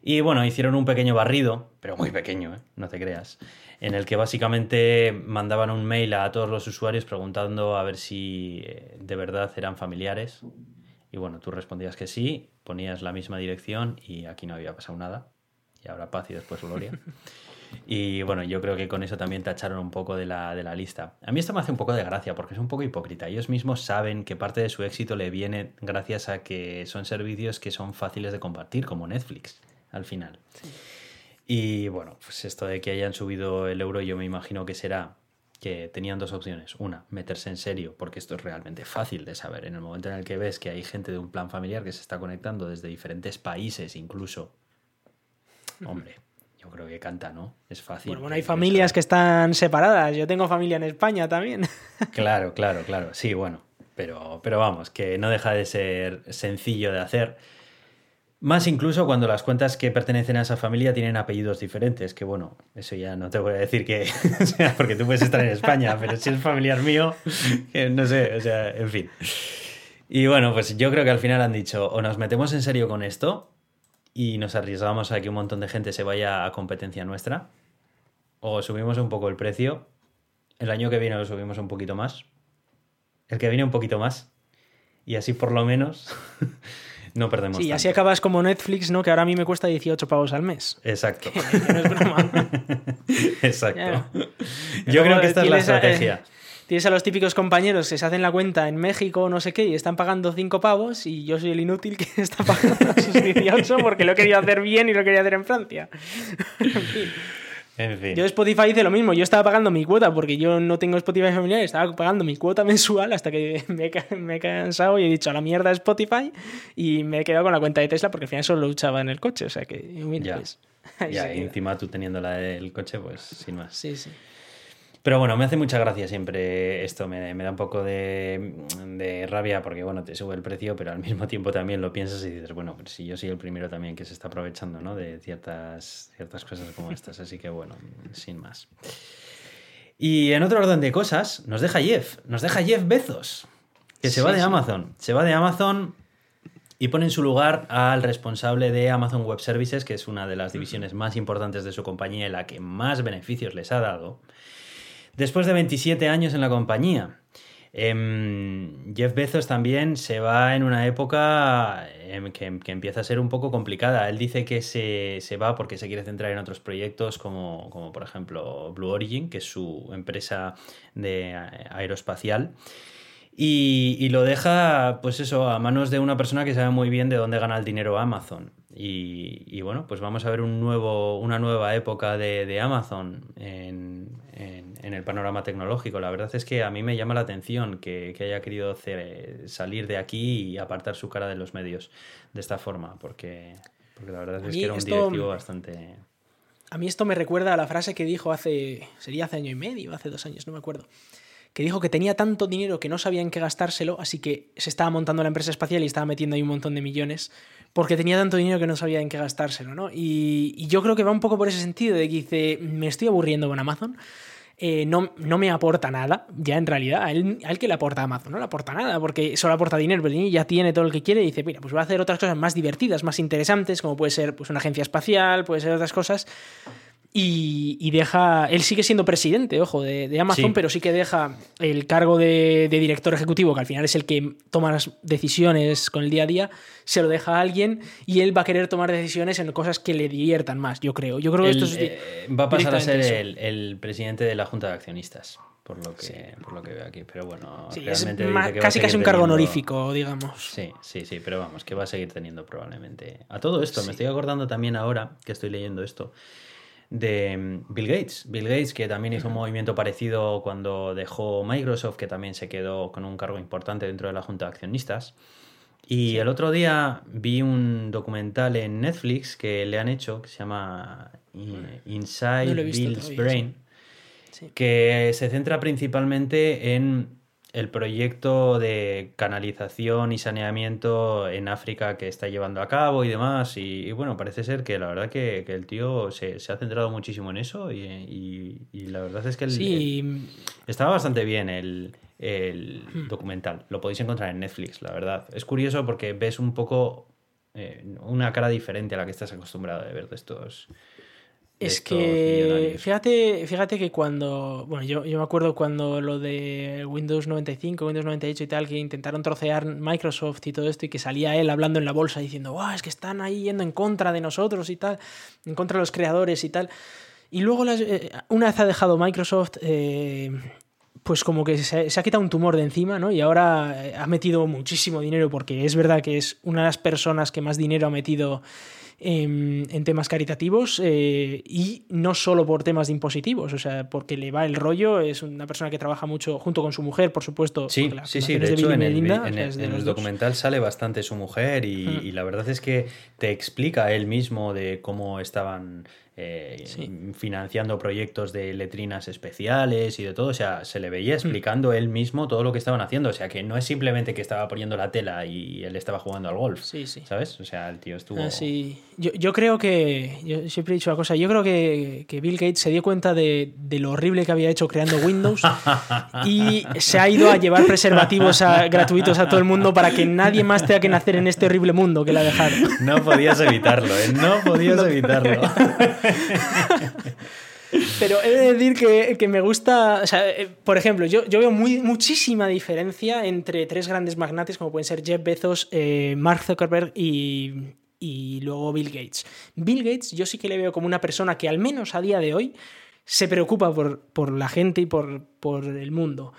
Y bueno, hicieron un pequeño barrido, pero muy pequeño, ¿eh? no te creas, en el que básicamente mandaban un mail a todos los usuarios preguntando a ver si eh, de verdad eran familiares y bueno, tú respondías que sí, ponías la misma dirección y aquí no había pasado nada. Y ahora paz y después gloria. Y bueno, yo creo que con eso también tacharon un poco de la, de la lista. A mí esto me hace un poco de gracia porque es un poco hipócrita. Ellos mismos saben que parte de su éxito le viene gracias a que son servicios que son fáciles de compartir, como Netflix, al final. Y bueno, pues esto de que hayan subido el euro yo me imagino que será que tenían dos opciones. Una, meterse en serio, porque esto es realmente fácil de saber. En el momento en el que ves que hay gente de un plan familiar que se está conectando desde diferentes países incluso, hombre, yo creo que canta, ¿no? Es fácil. Bueno, hay familias que están separadas. Yo tengo familia en España también. Claro, claro, claro. Sí, bueno. Pero, pero vamos, que no deja de ser sencillo de hacer. Más incluso cuando las cuentas que pertenecen a esa familia tienen apellidos diferentes, que bueno, eso ya no te voy a decir que sea porque tú puedes estar en España, pero si es familiar mío, no sé, o sea, en fin. Y bueno, pues yo creo que al final han dicho, o nos metemos en serio con esto y nos arriesgamos a que un montón de gente se vaya a competencia nuestra, o subimos un poco el precio, el año que viene lo subimos un poquito más, el que viene un poquito más, y así por lo menos no perdemos. Sí, así acabas como Netflix, ¿no? Que ahora a mí me cuesta 18 pavos al mes. Exacto. no es broma. Exacto. Yo creo que esta es la estrategia. tienes a los típicos compañeros que se hacen la cuenta en México o no sé qué y están pagando 5 pavos y yo soy el inútil que está pagando sus 18 porque lo he querido hacer bien y lo quería hacer en Francia. en fin. Yo Spotify hice lo mismo. Yo estaba pagando mi cuota porque yo no tengo Spotify familiar. Estaba pagando mi cuota mensual hasta que me, he cansado y he dicho a la mierda Spotify y me he quedado con la cuenta de Tesla porque al final solo luchaba en el coche. O sea que, ya. Pues, ya, y encima tú teniendo la del coche, pues sin más. Sí, sí. Pero bueno, me hace mucha gracia siempre esto, me, da un poco de, rabia porque, bueno, te sube el precio, pero al mismo tiempo también lo piensas y dices, bueno, pues si yo soy el primero también que se está aprovechando, ¿no? De ciertas, ciertas cosas como estas, así que bueno, sin más. Y en otro orden de cosas, nos deja Jeff, nos deja Jeff Bezos, que se va de Amazon, se va de Amazon y pone en su lugar al responsable de Amazon Web Services, que es una de las divisiones más importantes de su compañía y la que más beneficios les ha dado después de 27 años en la compañía. Em, Jeff Bezos también se va en una época em, que, empieza a ser un poco complicada. Él dice que se, va porque se quiere centrar en otros proyectos como, como, por ejemplo Blue Origin, que es su empresa de aeroespacial. Y, lo deja, pues eso, a manos de una persona que sabe muy bien de dónde gana el dinero Amazon. Y, bueno, pues vamos a ver un nuevo, una nueva época de, Amazon en, el panorama tecnológico. La verdad es que a mí me llama la atención que, haya querido hacer, salir de aquí y apartar su cara de los medios de esta forma, porque, porque la verdad es que era un directivo bastante... A mí esto me recuerda a la frase que dijo hace, sería hace año y medio, hace dos años, no me acuerdo que dijo que tenía tanto dinero que no sabía en qué gastárselo, así que se estaba montando la empresa espacial y estaba metiendo ahí un montón de millones, porque tenía tanto dinero que no sabía en qué gastárselo, ¿no? Y, yo creo que va un poco por ese sentido, de que dice, me estoy aburriendo con Amazon, eh, no, no, me aporta nada, ya en realidad, a él, que le aporta Amazon, no le aporta nada, porque solo aporta dinero, pero ya tiene todo lo que quiere y dice, mira, pues voy a hacer otras cosas más divertidas, más interesantes, como puede ser pues, una agencia espacial, puede ser otras cosas, y, deja. Él sigue siendo presidente, ojo, de, Amazon, pero sí que deja el cargo de, director ejecutivo, que al final es el que toma las decisiones con el día a día, se lo deja a alguien y él va a querer tomar decisiones en cosas que le diviertan más, yo creo. Yo creo que esto eh, va a pasar a ser el, presidente de la Junta de Accionistas. Por lo, que, por lo que veo aquí, pero bueno, realmente casi casi un cargo honorífico, digamos. Sí, sí, sí, pero vamos, que va a seguir teniendo probablemente. A todo esto, me estoy acordando también ahora que estoy leyendo esto, de mm, Bill Gates. Bill Gates, que también hizo un movimiento parecido cuando dejó Microsoft, que también se quedó con un cargo importante dentro de la Junta de Accionistas. Y el otro día vi un documental en Netflix que le han hecho, que se llama Inside Bill's Brain, que se centra principalmente en el proyecto de canalización y saneamiento en África que está llevando a cabo y demás. Y, bueno, parece ser que la verdad que, el tío se, ha centrado muchísimo en eso y, la verdad es que el, estaba bastante bien el, hmm. documental. Lo podéis encontrar en Netflix, la verdad. Es curioso porque ves un poco eh, una cara diferente a la que estás acostumbrado de ver de estos es que fíjate, fíjate que cuando, bueno, yo, yo, me acuerdo cuando lo de Windows 95, Windows 98 y tal, que intentaron trocear Microsoft y todo esto y que salía él hablando en la bolsa diciendo, wow, es que están ahí yendo en contra de nosotros y tal, en contra de los creadores y tal. Y luego, eh, una vez ha dejado Microsoft, eh, pues como que se, se, ha quitado un tumor de encima, ¿no? Y ahora eh, ha metido muchísimo dinero porque es verdad que es una de las personas que más dinero ha metido en, temas caritativos eh, y no solo por temas de impositivos, o sea, porque le va el rollo, es una persona que trabaja mucho junto con su mujer, por supuesto. Sí, sí, sí, de, hecho en el, documental sale bastante su mujer y, mm. y la verdad es que te explica él mismo de cómo estaban eh, financiando proyectos de letrinas especiales y de todo. O sea, se le veía hmm. explicando él mismo todo lo que estaban haciendo. O sea, que no es simplemente que estaba poniendo la tela y él estaba jugando al golf. Sí, sí. ¿Sabes? O sea, el tío estuvo. Ah, sí. Yo, yo, creo que. Yo siempre he dicho una cosa. Yo creo que, que Bill Gates se dio cuenta de, de, lo horrible que había hecho creando Windows y se ha ido a llevar preservativos gratuitos a todo el mundo para que nadie más tenga que nacer en este horrible mundo que le ha dejado. No podías evitarlo, ¿eh? No podías evitarlo. Pero he de decir que, me gusta, eh, por ejemplo, yo, yo veo muchísima diferencia entre tres grandes magnates como pueden ser Jeff Bezos, eh, Mark Zuckerberg y, y luego Bill Gates. Bill Gates yo sí que le veo como una persona que al menos a día de hoy se preocupa por, por la gente y por, por el mundo.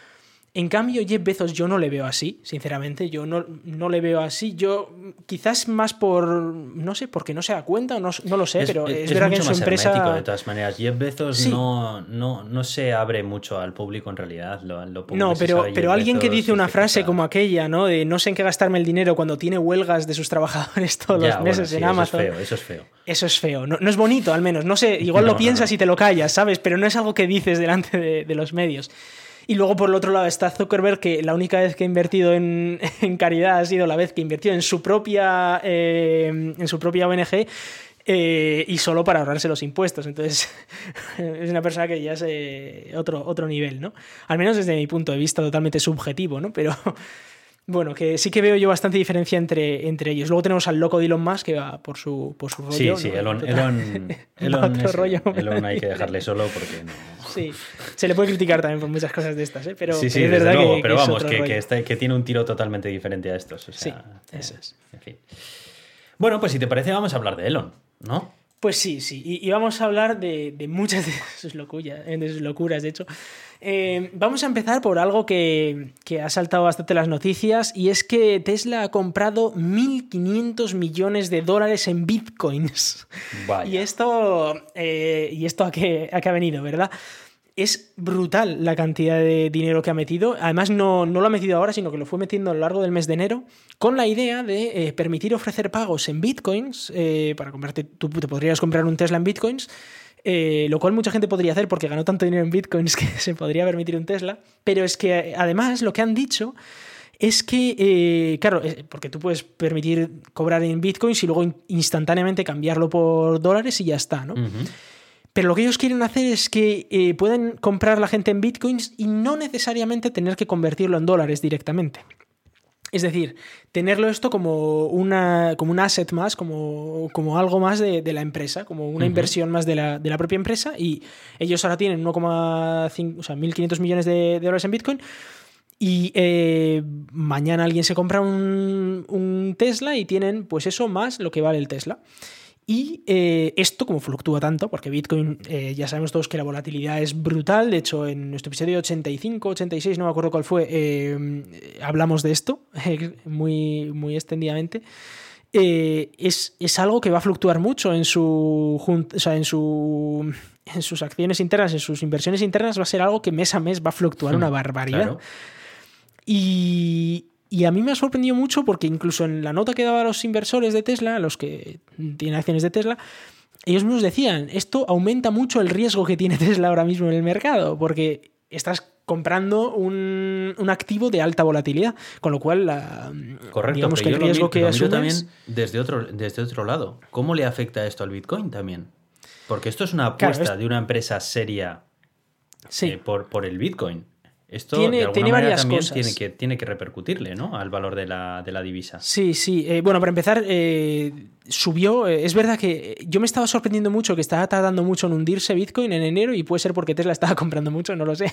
En cambio, Jeff Bezos yo no le veo así, sinceramente, yo no, no le veo así. Yo quizás más por, no sé, porque no se da cuenta, no, no lo sé, pero es, verdad que en su empresa... de todas maneras. Jeff Bezos no, no, no, se abre mucho al público en realidad. Lo, no, pero, pero alguien que dice una frase como aquella, ¿no? De no sé en qué gastarme el dinero cuando tiene huelgas de sus trabajadores todos los meses en Amazon. Eso es feo, eso es feo. Eso es feo. No, es bonito, al menos. No sé, igual lo piensas y te lo callas, ¿sabes? Pero no es algo que dices delante de, de los medios. Y luego por el otro lado está Zuckerberg, que la única vez que ha invertido en, caridad ha sido la vez que invirtió en su propia, eh, en su propia ONG. Eh, y solo para ahorrarse los impuestos. Entonces, es una persona que ya es eh, otro, otro nivel, ¿no? Al menos desde mi punto de vista totalmente subjetivo, ¿no? Pero, bueno, que sí que veo yo bastante diferencia entre, entre ellos. Luego tenemos al loco de Elon Musk que va por su, por su rollo. Sí, sí, Elon, Elon, Elon, hay que dejarle solo porque no. Sí, se le puede criticar también por muchas cosas de estas, ¿eh? pero sí, sí, es verdad que, pero vamos, que, que, tiene un tiro totalmente diferente a estos. O sea, sí, eso es. En fin. Bueno, pues si te parece, vamos a hablar de Elon, ¿no? Pues sí, sí. Y, vamos a hablar de, muchas de sus, locuras, de sus locuras, de hecho. Eh, vamos a empezar por algo que, ha saltado bastante las noticias y es que Tesla ha comprado 1.500 millones de dólares en bitcoins. Y esto, eh, ¿y esto a qué, a qué ha venido, verdad? es brutal la cantidad de dinero que ha metido. Además, no, no, lo ha metido ahora, sino que lo fue metiendo a lo largo del mes de enero, con la idea de eh, permitir ofrecer pagos en bitcoins. para comprarte, tú te podrías comprar un Tesla en bitcoins eh, lo cual mucha gente podría hacer porque ganó tanto dinero en bitcoins que se podría permitir un Tesla, pero es que además lo que han dicho es que, eh, claro, porque tú puedes permitir cobrar en bitcoins y luego instantáneamente cambiarlo por dólares y ya está, ¿no? Pero lo que ellos quieren hacer es que eh, pueden comprar la gente en bitcoins y no necesariamente tener que convertirlo en dólares directamente. Es decir, tenerlo esto como, una, como un asset más, como, como algo más de, la empresa, como una inversión más de la, propia empresa. Y ellos ahora tienen 1,5, o sea, 1.500 millones de, dólares en Bitcoin. Y eh, mañana alguien se compra un, un, Tesla y tienen, pues eso, más lo que vale el Tesla. Y eh, esto, como fluctúa tanto, porque Bitcoin eh, ya sabemos todos que la volatilidad es brutal, de hecho en nuestro episodio 85, 86, no me acuerdo cuál fue, eh, hablamos de esto muy, muy extendidamente. Es, es, algo que va a fluctuar mucho en su, o sea, en su en sus acciones internas, en sus inversiones internas, va a ser algo que mes a mes va a fluctuar una hmm, barbaridad. Y, y a mí me ha sorprendido mucho porque incluso en la nota que daba a los inversores de Tesla, los que tienen acciones de Tesla, ellos mismos decían, esto aumenta mucho el riesgo que tiene Tesla ahora mismo en el mercado, porque estás comprando un, activo de alta volatilidad, con lo cual la, Correcto, digamos que el riesgo que asumes... también desde otro, desde otro lado, ¿cómo le afecta esto al Bitcoin también? Porque esto es una apuesta de una empresa seria eh, por, por el Bitcoin. Esto tiene, tiene varias cosas. Tiene que, tiene que repercutirle ¿no? al valor de la, divisa. Sí, sí. Eh, bueno, para empezar, eh, subió. Eh, es verdad que yo me estaba sorprendiendo mucho que estaba tardando mucho en hundirse Bitcoin en enero y puede ser porque Tesla estaba comprando mucho, no lo sé.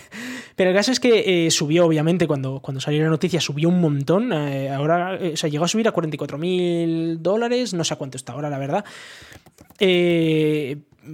Pero el caso es que subió, obviamente, cuando, cuando salió la noticia, subió un montón. ahora, o sea, llegó a subir a 44 mil dólares, no sé cuánto está ahora, la verdad.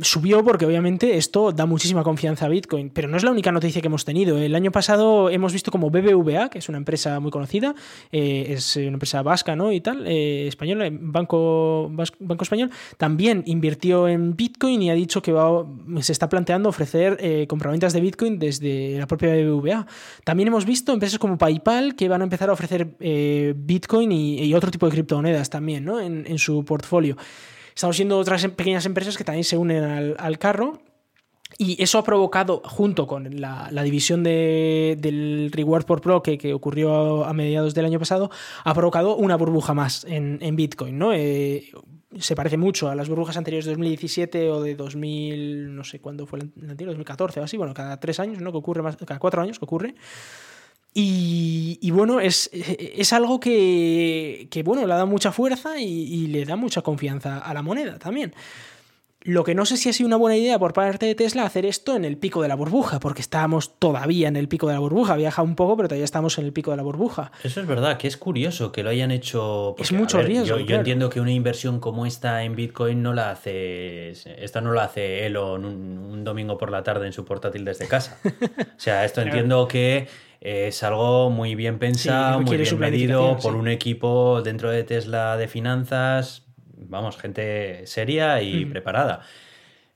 Subió porque obviamente esto da muchísima confianza a Bitcoin, pero no es la única noticia que hemos tenido. El año pasado hemos visto como BBVA, que es una empresa muy conocida, eh, es una empresa vasca ¿no? y tal, eh, española, Banco, Banco Español, también invirtió en Bitcoin y ha dicho que va, se está planteando ofrecer eh, compraventas de Bitcoin desde la propia BBVA. También hemos visto empresas como PayPal que van a empezar a ofrecer Bitcoin y, otro tipo de criptomonedas también ¿no? en, en su portfolio. Estamos viendo otras em, pequeñas empresas que también se unen al, carro. Y eso ha provocado, junto con la, división del Reward por Pro que, ocurrió a, mediados del año pasado, ha provocado una burbuja más en, Bitcoin. ¿no? Eh, se parece mucho a las burbujas anteriores de 2017 o de 2000, no sé cuándo fue la anterior, 2014 o así, bueno, cada tres años, ¿no? Que ocurre cada cuatro años que ocurre. Y, bueno, es, es algo que, bueno, le da mucha fuerza y, le da mucha confianza a la moneda también. Lo que no sé si ha sido una buena idea por parte de Tesla hacer esto en el pico de la burbuja, porque estábamos todavía en el pico de la burbuja. Viaja un poco, pero todavía estamos en el pico de la burbuja. Eso es verdad, que es curioso que lo hayan hecho. es mucho riesgo. Yo, entiendo que una inversión como esta en Bitcoin no la hace. Esta no la hace Elon un, un domingo por la tarde en su portátil desde casa. O sea, esto entiendo que es algo muy bien pensado, muy bien medido por un equipo dentro de Tesla de finanzas, vamos, gente seria y preparada.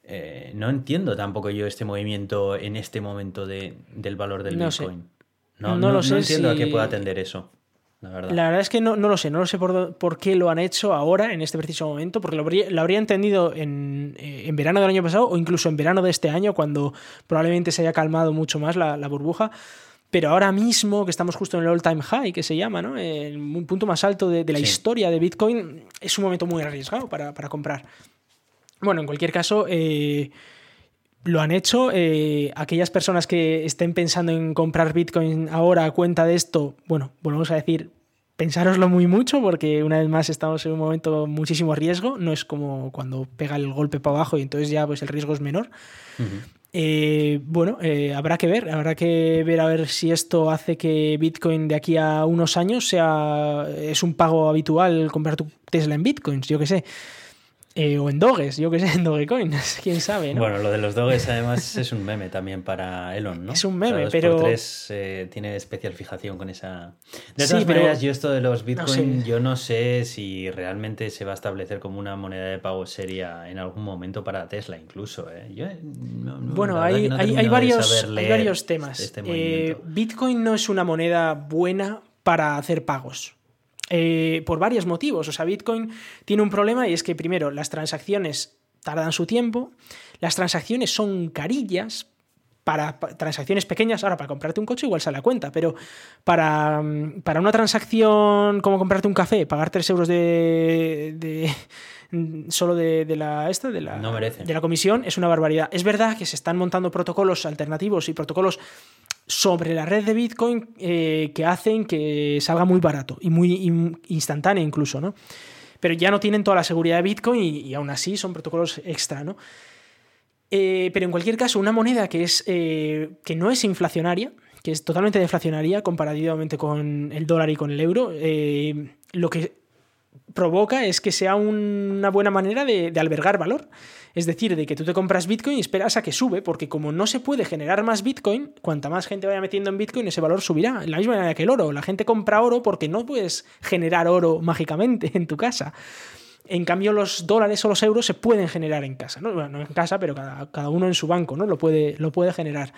Eh, no entiendo tampoco yo este movimiento en este momento de, del valor del Bitcoin. No, no, lo sé. No entiendo a qué puede atender eso. La verdad. la verdad. es que no, lo sé, no lo sé por, qué lo han hecho ahora, en este preciso momento, porque lo habría, entendido en, eh, en, verano del año pasado o incluso en verano de este año, cuando probablemente se haya calmado mucho más la, la burbuja. Pero ahora mismo, que estamos justo en el all-time high, que se llama, ¿no? El punto más alto de, la historia de Bitcoin, es un momento muy arriesgado para, comprar. Bueno, en cualquier caso, eh, lo han hecho. Eh, aquellas personas que estén pensando en comprar Bitcoin ahora a cuenta de esto, bueno, volvemos a decir, pensároslo muy mucho porque una vez más estamos en un momento muchísimo riesgo. No es como cuando pega el golpe para abajo y entonces ya pues el riesgo es menor. Eh, bueno, eh, habrá que ver, habrá que ver a ver si esto hace que Bitcoin de aquí a unos años sea es un pago habitual comprar tu Tesla en Bitcoins, yo que sé. Eh, o en Doges, yo que sé, en Dogecoin, quién sabe, Bueno, lo de los Doges además es un meme también para Elon, ¿no? Es un meme, pero... Eh, tiene especial fijación con esa... De todas maneras, yo esto de los Bitcoin, yo no sé si realmente se va a establecer como una moneda de pago seria en algún momento para Tesla incluso, ¿eh? bueno, hay, hay, varios, hay varios temas. Este Bitcoin no es una moneda buena para hacer pagos. Eh, por varios motivos. O sea, Bitcoin tiene un problema y es que primero las transacciones tardan su tiempo, las transacciones son carillas. Para, transacciones pequeñas, ahora para comprarte un coche igual sale a cuenta, pero para, mm, para una transacción como comprarte un café, pagar 3 euros de, de mm, solo de, la esta de la, de la comisión es una barbaridad. Es verdad que se están montando protocolos alternativos y protocolos sobre la red de Bitcoin eh, que hacen que salga muy barato y muy instantáneo incluso, ¿no? Pero ya no tienen toda la seguridad de Bitcoin y, aún así son protocolos extra, ¿no? Eh, pero en cualquier caso, una moneda que, es, eh, que no es inflacionaria, que es totalmente deflacionaria comparativamente con el dólar y con el euro, lo que provoca es que sea una buena manera de, albergar valor. Es decir, de que tú te compras Bitcoin y esperas a que sube, porque como no se puede generar más Bitcoin, cuanta más gente vaya metiendo en Bitcoin, ese valor subirá. En la misma manera que el oro. La gente compra oro porque no puedes generar oro mágicamente en tu casa. En cambio, los dólares o los euros se pueden generar en casa. No, bueno, no en casa, pero cada, uno en su banco ¿no? lo, puede, lo puede generar.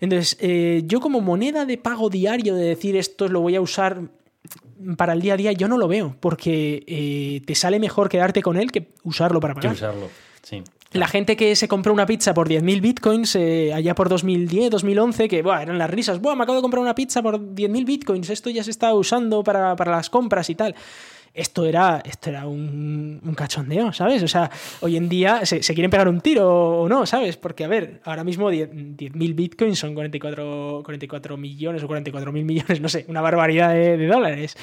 Entonces, eh, yo como moneda de pago diario de decir esto lo voy a usar para el día a día yo no lo veo, porque eh, te sale mejor quedarte con él que usarlo para pagar. Que usarlo, sí. La gente que se compró una pizza por 10.000 bitcoins eh, allá por 2010, 2011, que eran las risas, Buah, me acabo de comprar una pizza por 10.000 bitcoins, esto ya se está usando para, para las compras y tal esto era, esto era un, cachondeo, ¿sabes? O sea, hoy en día se, quieren pegar un tiro o no, ¿sabes? Porque, a ver, ahora mismo 10.000 bitcoins son 44, 44 millones o 44 mil millones, no sé, una barbaridad de, dólares.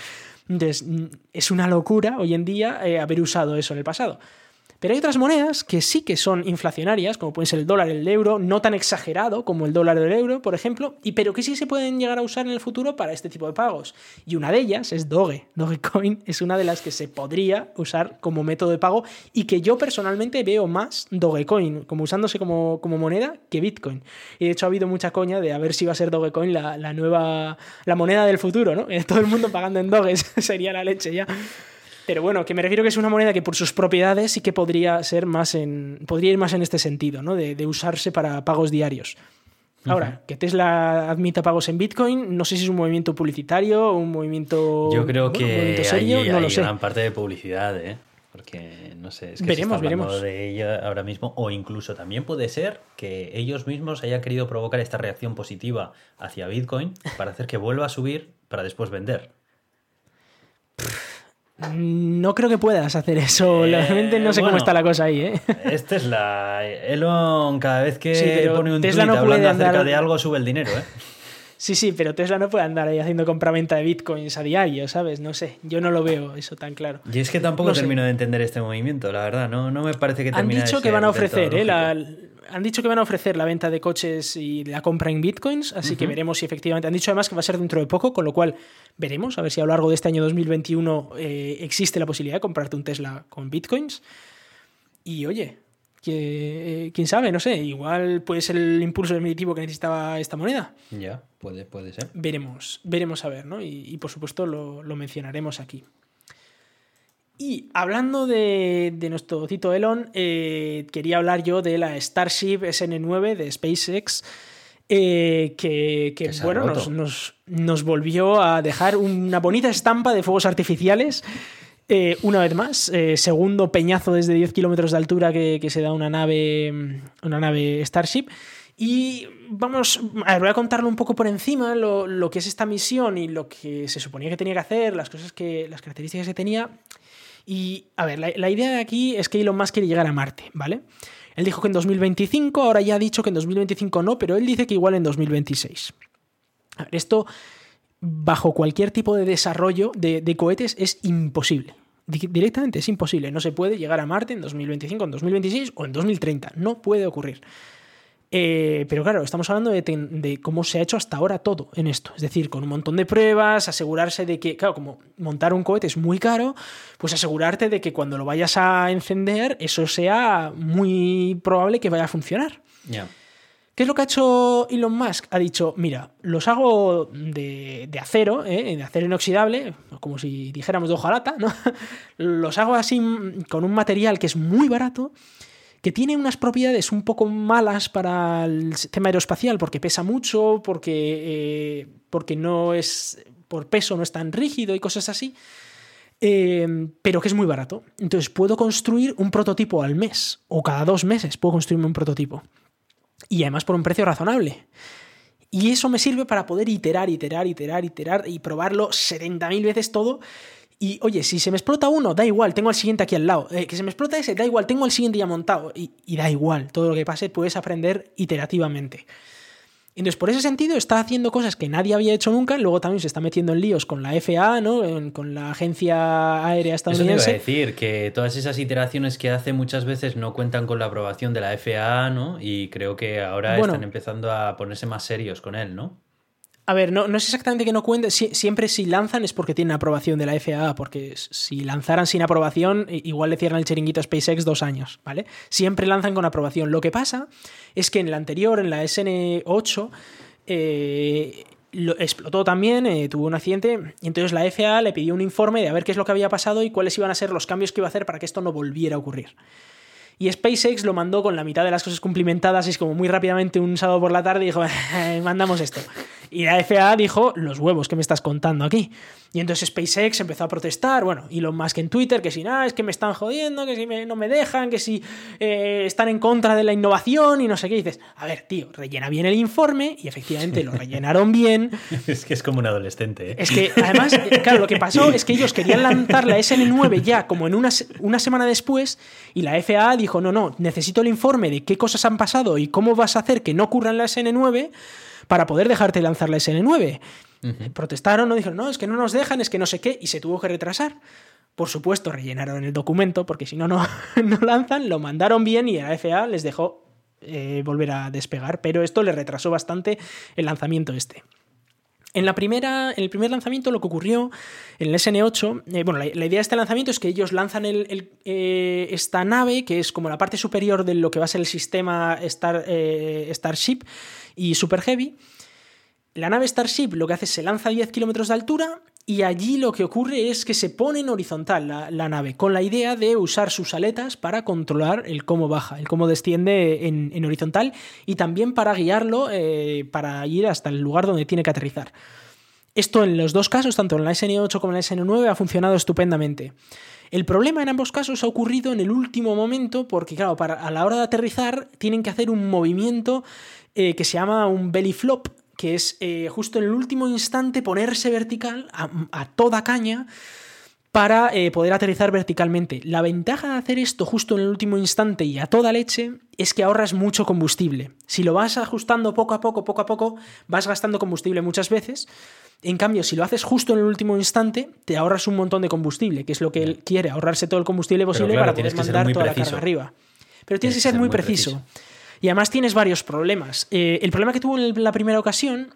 Entonces, es una locura hoy en día eh, haber usado eso en el pasado. Pero hay otras monedas que sí que son inflacionarias, como pueden ser el dólar, el euro, no tan exagerado como el dólar del euro, por ejemplo, y pero que sí se pueden llegar a usar en el futuro para este tipo de pagos. Y una de ellas es Doge. Dogecoin es una de las que se podría usar como método de pago y que yo personalmente veo más Dogecoin como usándose como, como moneda que Bitcoin. Y de hecho ha habido mucha coña de a ver si va a ser Dogecoin la, la nueva, la moneda del futuro, ¿no? Todo el mundo pagando en Doges sería la leche ya. Pero bueno, que me refiero que es una moneda que por sus propiedades sí que podría ser más en. podría ir más en este sentido, ¿no? De, usarse para pagos diarios. Ahora, que Tesla admita pagos en Bitcoin, no sé si es un movimiento publicitario o un movimiento. Yo creo que serio, hay, no lo sé. gran parte de publicidad, ¿eh? Porque no sé, es que veremos, se veremos. de ella ahora mismo, o incluso también puede ser que ellos mismos hayan querido provocar esta reacción positiva hacia Bitcoin para hacer que vuelva a subir para después vender. No creo que puedas hacer eso. Eh, Realmente no sé cómo está la cosa ahí, ¿eh? Esta es la. Elon, cada vez que pone un Tesla no hablando acerca de algo, sube el dinero, ¿eh? Sí, sí, pero Tesla no puede andar ahí haciendo compraventa de bitcoins a diario, ¿sabes? No sé, yo no lo veo eso tan claro. Y es que tampoco termino de entender este movimiento, la verdad, no, no me parece que termine Han dicho que van a ofrecer, ¿eh? han dicho que van a ofrecer la venta de coches y la compra en bitcoins, así que veremos si efectivamente. Han dicho además que va a ser dentro de poco, con lo cual veremos a ver si a lo largo de este año 2021 eh, existe la posibilidad de comprarte un Tesla con bitcoins. Y oye, que, quién sabe, no sé, igual puede ser el impulso definitivo que necesitaba esta moneda. Ya, puede, puede ser. Veremos, veremos a ver, ¿no? Y, por supuesto lo, lo mencionaremos aquí. Y hablando de, nuestro cito Elon, eh, quería hablar yo de la Starship SN9 de SpaceX. Eh, que, bueno, nos, volvió a dejar una bonita estampa de fuegos artificiales. Eh, una vez más, segundo peñazo desde 10 kilómetros de altura que, se da una nave, una nave Starship. Y vamos, a ver, voy a contarlo un poco por encima, lo, lo, que es esta misión y lo que se suponía que tenía que hacer, las cosas que, las características que tenía. Y, a ver, la, idea de aquí es que Elon Musk quiere llegar a Marte, ¿vale? Él dijo que en 2025, ahora ya ha dicho que en 2025 no, pero él dice que igual en 2026. A ver, esto, bajo cualquier tipo de desarrollo de, de cohetes, es imposible. Directamente es imposible. No se puede llegar a Marte en 2025, en 2026 o en 2030. No puede ocurrir. Eh, pero claro, estamos hablando de, cómo se ha hecho hasta ahora todo en esto. Es decir, con un montón de pruebas, asegurarse de que, claro, como montar un cohete es muy caro, pues asegurarte de que cuando lo vayas a encender, eso sea muy probable que vaya a funcionar. ¿Qué es lo que ha hecho Elon Musk? Ha dicho, mira, los hago de, acero, ¿eh? de acero inoxidable, como si dijéramos de hojalata, ¿no? los hago así con un material que es muy barato que tiene unas propiedades un poco malas para el sistema aeroespacial porque pesa mucho, porque, eh, porque no es, por peso no es tan rígido y cosas así, eh, pero que es muy barato. Entonces puedo construir un prototipo al mes o cada dos meses puedo construirme un prototipo. Y además por un precio razonable. Y eso me sirve para poder iterar, iterar, iterar, iterar y probarlo 70.000 veces todo y oye, si se me explota uno, da igual, tengo al siguiente aquí al lado. Eh, que se me explota ese, da igual, tengo al siguiente ya montado. Y, da igual, todo lo que pase puedes aprender iterativamente. Entonces, por ese sentido, está haciendo cosas que nadie había hecho nunca. Luego también se está metiendo en líos con la FAA, ¿no? con la Agencia Aérea Estadounidense. Eso decir, que todas esas iteraciones que hace muchas veces no cuentan con la aprobación de la FAA, ¿no? Y creo que ahora están empezando a ponerse más serios con él, ¿no? A ver, no, no es exactamente que no cuente. siempre si lanzan es porque tienen aprobación de la FAA, porque si lanzaran sin aprobación, igual le cierran el chiringuito a SpaceX dos años, ¿vale? Siempre lanzan con aprobación. Lo que pasa es que en la anterior, en la SN8, eh, lo, explotó también, eh, tuvo un accidente, y entonces la FAA le pidió un informe de a ver qué es lo que había pasado y cuáles iban a ser los cambios que iba a hacer para que esto no volviera a ocurrir. Y SpaceX lo mandó con la mitad de las cosas cumplimentadas y es como muy rápidamente un sábado por la tarde dijo, mandamos esto. Y la FAA dijo, los huevos que me estás contando aquí. Y entonces SpaceX empezó a protestar, bueno, y lo más que en Twitter, que si nada, es que me están jodiendo, que si no me dejan, que si eh, están en contra de la innovación y no sé qué. dices, a ver, tío, rellena bien el informe y efectivamente lo rellenaron bien. es que es como un adolescente. ¿eh? Es que además, eh, claro, lo que pasó es que ellos querían lanzar la SN9 ya como en una, una semana después y la FAA dijo, no, no, necesito el informe de qué cosas han pasado y cómo vas a hacer que no ocurra en la SN9 para poder dejarte lanzar la SN9. Protestaron, no dijeron, no, es que no nos dejan, es que no sé qué, y se tuvo que retrasar. Por supuesto, rellenaron el documento, porque si no, no, no lanzan, lo mandaron bien y la FAA les dejó eh, volver a despegar, pero esto le retrasó bastante el lanzamiento este. En, la primera, el primer lanzamiento lo que ocurrió en el SN8, eh, bueno, la, idea de este lanzamiento es que ellos lanzan eh, esta nave, que es como la parte superior de lo que va a ser el sistema Star, Starship y Super Heavy. La nave Starship lo que hace es se lanza a 10 kilómetros de altura y allí lo que ocurre es que se pone en horizontal la, nave, con la idea de usar sus aletas para controlar el cómo baja, el cómo desciende en, horizontal y también para guiarlo eh, para ir hasta el lugar donde tiene que aterrizar. Esto en los dos casos, tanto en la SN8 como en la SN9, ha funcionado estupendamente. El problema en ambos casos ha ocurrido en el último momento porque, claro, para, a la hora de aterrizar tienen que hacer un movimiento eh, que se llama un belly flop, que es eh, justo en el último instante ponerse vertical a, toda caña para eh, poder aterrizar verticalmente. La ventaja de hacer esto justo en el último instante y a toda leche es que ahorras mucho combustible. Si lo vas ajustando poco a poco, poco a poco, vas gastando combustible muchas veces. En cambio, si lo haces justo en el último instante, te ahorras un montón de combustible, que es lo que él quiere, ahorrarse todo el combustible posible para poder mandar toda la carga arriba. Pero tienes, que ser, muy, preciso. Y además tienes varios problemas. Eh, el problema que tuvo en la primera ocasión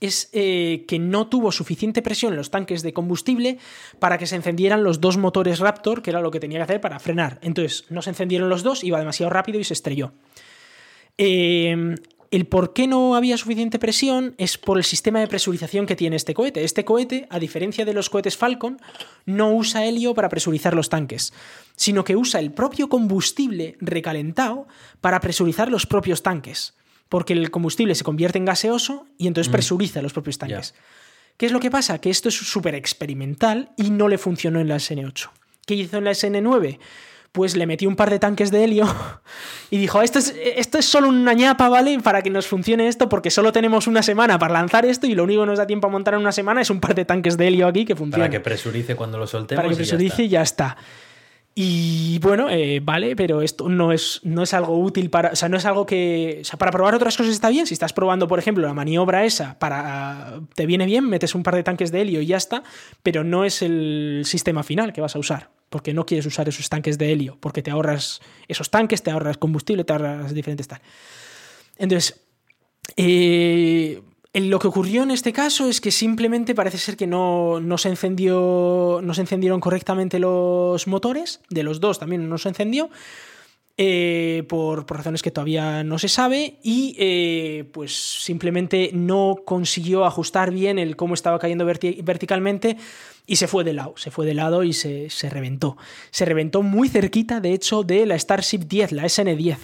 es eh, que no tuvo suficiente presión en los tanques de combustible para que se encendieran los dos motores Raptor, que era lo que tenía que hacer para frenar. Entonces, no se encendieron los dos, iba demasiado rápido y se estrelló. Eh, el por qué no había suficiente presión es por el sistema de presurización que tiene este cohete. Este cohete, a diferencia de los cohetes Falcon, no usa helio para presurizar los tanques, sino que usa el propio combustible recalentado para presurizar los propios tanques, porque el combustible se convierte en gaseoso y entonces mm. presuriza los propios tanques. ¿Qué es lo que pasa? Que esto es súper experimental y no le funcionó en la SN8. ¿Qué hizo en la SN9? Pues le metí un par de tanques de helio y dijo, esto es, esto es solo una ñapa, ¿vale? Para que nos funcione esto, porque solo tenemos una semana para lanzar esto y lo único que nos da tiempo a montar en una semana es un par de tanques de helio aquí que funcionan. Para que presurice cuando lo soltemos. Para que presurice y ya está. Y bueno, eh, vale, pero esto no es, no es algo útil para. O sea, no es algo que. O sea, para probar otras cosas está bien. Si estás probando, por ejemplo, la maniobra esa, para. Te viene bien, metes un par de tanques de helio y ya está. Pero no es el sistema final que vas a usar. Porque no quieres usar esos tanques de helio. Porque te ahorras esos tanques, te ahorras combustible, te ahorras diferentes tal. Entonces. Eh, lo que ocurrió en este caso es que simplemente parece ser que no, se encendió, no se encendieron correctamente los motores, de los dos también no se encendió, eh, por, razones que todavía no se sabe, y eh, pues simplemente no consiguió ajustar bien el cómo estaba cayendo verticalmente y se fue de lado, se fue de lado y se, se reventó. Se reventó muy cerquita, de hecho, de la Starship 10, la SN10.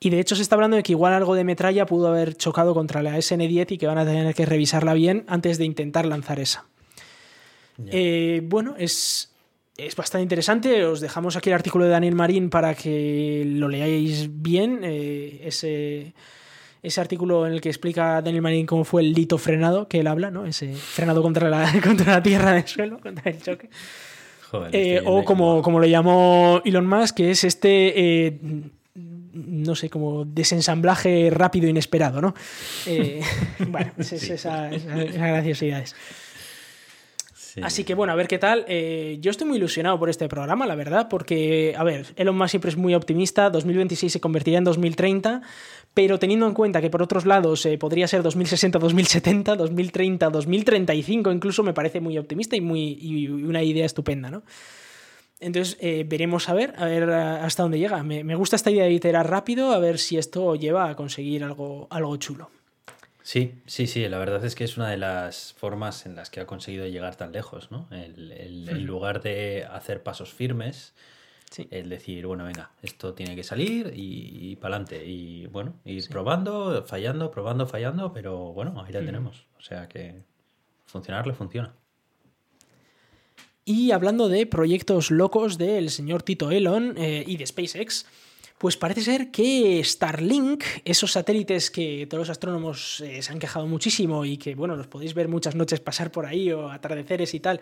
Y de hecho se está hablando de que igual algo de metralla pudo haber chocado contra la SN10 y que van a tener que revisarla bien antes de intentar lanzar esa. Eh, bueno, es, es bastante interesante. Os dejamos aquí el artículo de Daniel Marín para que lo leáis bien. Eh, ese, ese artículo en el que explica Daniel Marín cómo fue el lito frenado que él habla, ¿no? Ese frenado contra la, contra la tierra del suelo, contra el choque. Eh, o como, como, lo llamó Elon Musk, que es este no sé, como desensamblaje rápido e inesperado, ¿no? Eh, bueno, es, esa, esas graciosidades. Así que bueno, a ver qué tal. Eh, yo estoy muy ilusionado por este programa, la verdad, porque, a ver, Elon Musk siempre es muy optimista, 2026 se convertirá en 2030, pero teniendo en cuenta que por otros lados eh, podría ser 2060, 2070, 2030, 2035 incluso, me parece muy optimista y, muy, y una idea estupenda, ¿no? Entonces eh, veremos a ver, a ver hasta dónde llega. Me, gusta esta idea de iterar rápido, a ver si esto lleva a conseguir algo, algo chulo. Sí, sí, sí, la verdad es que es una de las formas en las que ha conseguido llegar tan lejos, ¿no? El, En lugar de hacer pasos firmes, el decir, bueno, venga, esto tiene que salir y, para adelante. Y bueno, ir probando, fallando, probando, fallando, pero bueno, ahí la tenemos. O sea que funcionar le funciona. Y hablando de proyectos locos del señor Tito Elon eh, y de SpaceX, pues parece ser que Starlink, esos satélites que todos los astrónomos eh, se han quejado muchísimo y que, bueno, los podéis ver muchas noches pasar por ahí o atardeceres y tal,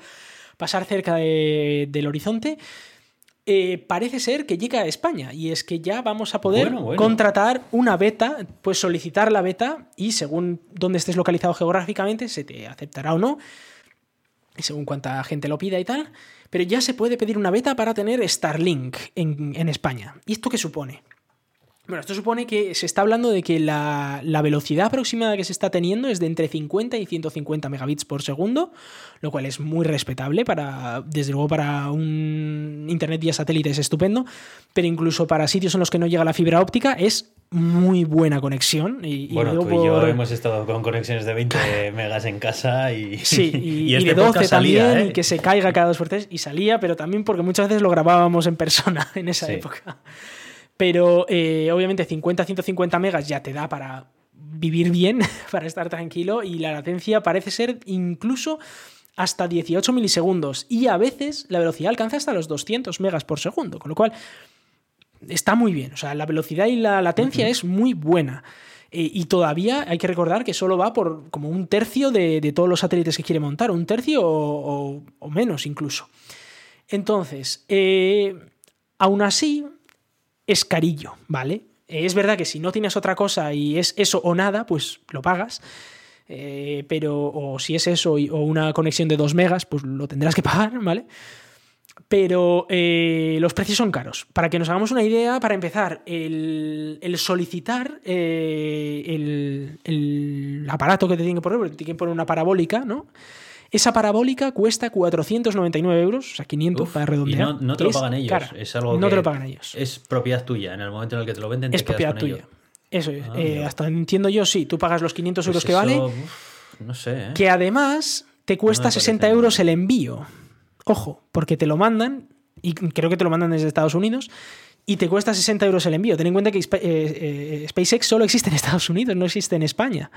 pasar cerca del horizonte, eh, parece ser que llega a España y es que ya vamos a poder contratar una beta, pues solicitar la beta y según dónde estés localizado geográficamente se te aceptará o no según cuánta gente lo pida y tal, pero ya se puede pedir una beta para tener Starlink en, en España. ¿Y esto qué supone? Bueno, esto supone que se está hablando de que la, velocidad aproximada que se está teniendo es de entre 50 y 150 megabits por segundo, lo cual es muy respetable para, desde luego para un internet vía satélite es estupendo, pero incluso para sitios en los que no llega la fibra óptica es muy buena conexión. Y, bueno, tú y yo hemos estado con conexiones de 20 megas en casa y, sí, y, este de 12 también, ¿eh? que se caiga cada dos por tres, y salía, pero también porque muchas veces lo grabábamos en persona en esa época. Pero eh, obviamente 50-150 megas ya te da para vivir bien, para estar tranquilo y la latencia parece ser incluso hasta 18 milisegundos y a veces la velocidad alcanza hasta los 200 megas por segundo, con lo cual está muy bien, o sea, la velocidad y la latencia es muy buena. Eh, y todavía hay que recordar que solo va por como un tercio de, todos los satélites que quiere montar, un tercio o, menos incluso. Entonces, eh, aún así, es carillo, ¿vale? Es verdad que si no tienes otra cosa y es eso o nada, pues lo pagas. Eh, pero, o si es eso o una conexión de 2 megas, pues lo tendrás que pagar, ¿vale? Pero eh, los precios son caros. Para que nos hagamos una idea, para empezar, el, solicitar eh, el, el, aparato que te tienen que poner, te tienen que poner una parabólica, ¿no? Esa parabólica cuesta 499 euros, o sea, 500 para redondear. Y no, te lo pagan ellos. Es algo no te lo pagan ellos. Es propiedad tuya. En el momento en el que te lo venden, es propiedad tuya. Eso es. Ah, eh, hasta entiendo yo, sí. Tú pagas los 500 pues euros que vale. no sé. ¿eh? Que además te cuesta 60 euros el envío. Ojo, porque te lo mandan, y creo que te lo mandan desde Estados Unidos, y te cuesta 60 euros el envío. Ten en cuenta que eh, SpaceX solo existe en Estados Unidos, no existe en España.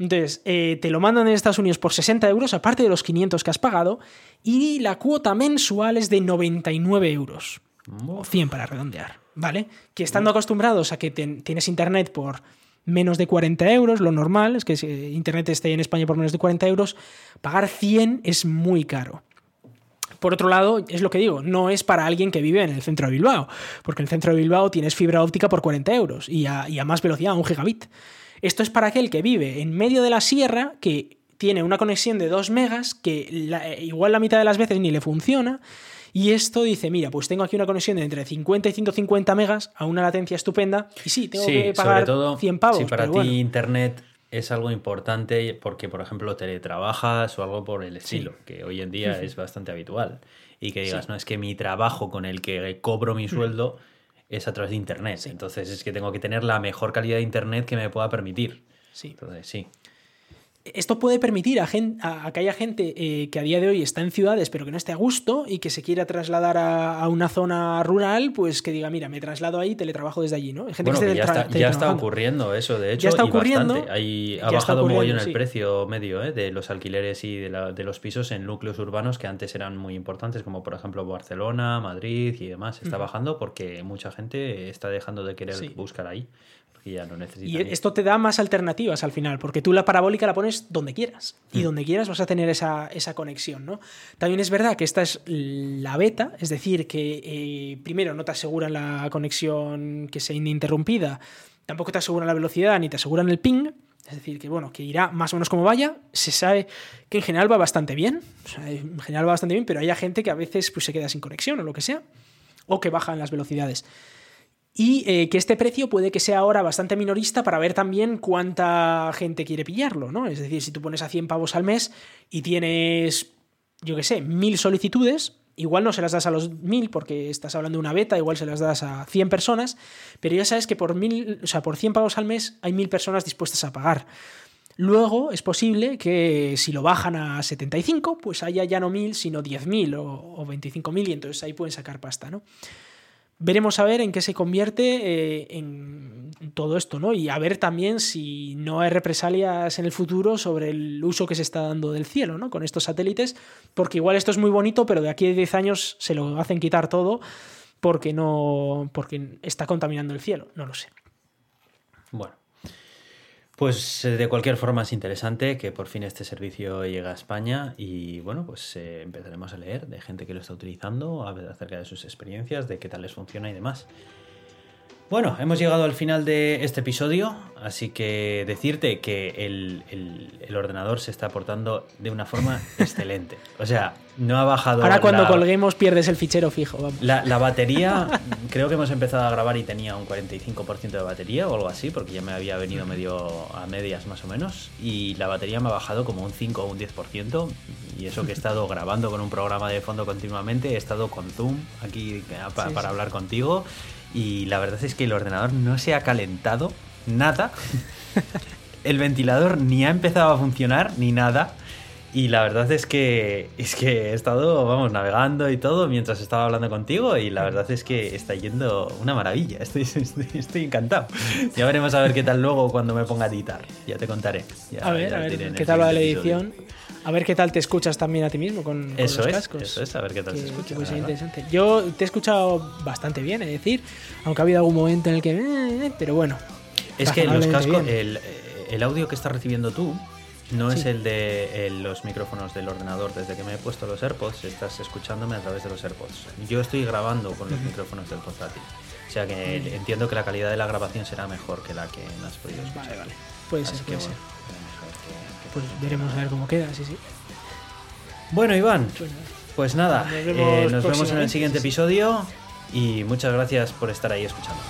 Entonces, eh, te lo mandan en Estados Unidos por 60 euros, aparte de los 500 que has pagado, y la cuota mensual es de 99 euros. O 100 para redondear, ¿vale? Que estando acostumbrados a que tienes internet por menos de 40 euros, lo normal es que si internet esté en España por menos de 40 euros, pagar 100 es muy caro. Por otro lado, es lo que digo, no es para alguien que vive en el centro de Bilbao, porque en el centro de Bilbao tienes fibra óptica por 40 euros y a, y a más velocidad, un gigabit. Esto es para aquel que vive en medio de la sierra, que tiene una conexión de 2 megas, que igual la mitad de las veces ni le funciona. Y esto dice, mira, pues tengo aquí una conexión de entre 50 y 150 megas a una latencia estupenda. Y sí, tengo que pagar 100 pavos. Si para ti Internet es algo importante porque, por ejemplo, teletrabajas o algo por el estilo, que hoy en día es bastante habitual. Y que digas, no, es que mi trabajo con el que cobro mi mm. sueldo es a través de Internet. Entonces es que tengo que tener la mejor calidad de Internet que me pueda permitir. Sí. Entonces, sí. Esto puede permitir a, a, que haya gente eh, que a día de hoy está en ciudades pero que no esté a gusto y que se quiera trasladar a, una zona rural, pues que diga, mira, me traslado ahí y teletrabajo desde allí, ¿no? gente que, ya, está, ya, está, ocurriendo eso, de hecho, ya está ocurriendo, ha bajado muy bien el precio medio ¿eh? de los alquileres y de, de, los pisos en núcleos urbanos que antes eran muy importantes, como por ejemplo Barcelona, Madrid y demás. Está bajando porque mucha gente está dejando de querer buscar ahí. Y ya no Y esto te da más alternativas al final, porque tú la parabólica la pones donde quieras. Y mm. donde quieras vas a tener esa, conexión, ¿no? También es verdad que esta es la beta, es decir, que eh, primero no te aseguran la conexión que sea ininterrumpida, tampoco te aseguran la velocidad ni te aseguran el ping. Es decir, que bueno, que irá más o menos como vaya. Se sabe que en general va bastante bien. en general va bastante bien, pero hay gente que a veces pues, se queda sin conexión o lo que sea. O que bajan las velocidades y eh, que este precio puede que sea ahora bastante minorista para ver también cuánta gente quiere pillarlo, ¿no? Es decir, si tú pones a 100 pavos al mes y tienes, yo qué sé, mil solicitudes, igual no se las das a los mil porque estás hablando de una beta, igual se las das a 100 personas, pero ya sabes que por, mil, o sea, por 100 pavos al mes hay mil personas dispuestas a pagar. Luego es posible que si lo bajan a 75, pues haya ya no mil, sino 10.000 o, o 25.000 y entonces ahí pueden sacar pasta, ¿no? Veremos a ver en qué se convierte eh, en todo esto, ¿no? Y a ver también si no hay represalias en el futuro sobre el uso que se está dando del cielo, ¿no? Con estos satélites, porque igual esto es muy bonito, pero de aquí a 10 años se lo hacen quitar todo porque no. porque está contaminando el cielo. No lo sé. Bueno. Pues eh, de cualquier forma es interesante que por fin este servicio llegue a España y bueno, pues eh, empezaremos a leer de gente que lo está utilizando, a ver acerca de sus experiencias, de qué tal les funciona y demás. Bueno, hemos llegado al final de este episodio, así que decirte que el, el- el ordenador se está portando de una forma excelente. O sea, no ha bajado. Ahora cuando la- colguemos pierdes el fichero fijo. Vamos. La, la batería, creo que hemos empezado a grabar y tenía un 45% de batería o algo así, porque ya me había venido medio a medias más o menos. Y la batería me ha bajado como un 5 o un 10%. Y eso que he estado grabando con un programa de fondo continuamente, he estado con Zoom aquí eh, pa- Sí, para sí. hablar contigo. Y la verdad es que el ordenador no se ha calentado nada. El ventilador ni ha empezado a funcionar ni nada. Y la verdad es que es que he estado, vamos, navegando y todo mientras estaba hablando contigo y la verdad es que está yendo una maravilla. Estoy, estoy, estoy encantado. Ya veremos a ver qué tal luego cuando me ponga a editar. Ya te contaré. Ya- A ver, ya a ver qué tal va la edición. A ver qué tal te escuchas también a ti mismo con, con Eso los es, cascos. eso es, a ver qué tal se Que- escucha, que puede ser interesante. Yo te he escuchado bastante bien, es decir, aunque ha habido algún momento en el que. eh, eh, pero bueno. Es que los cascos, el, el audio que estás recibiendo tú no es Sí. el de eh, los micrófonos del ordenador. Desde que me he puesto los AirPods, estás escuchándome a través de los AirPods. Yo estoy grabando con los micrófonos del portátil. O sea que entiendo que la calidad de la grabación será mejor que la que me has podido escuchar. Vale, vale. Puede Así ser, que puede ser. bueno, Pues veremos a ver cómo queda, sí, sí. Bueno, Iván, Pues nada. pues eh, vemos nos vemos en el siguiente episodio y muchas gracias por estar ahí escuchándonos.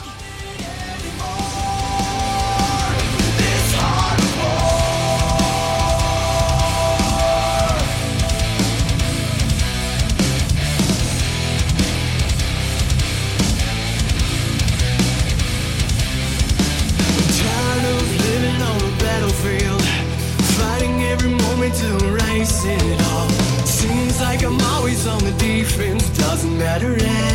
It all. Seems like I'm always on the defense, doesn't matter anymore.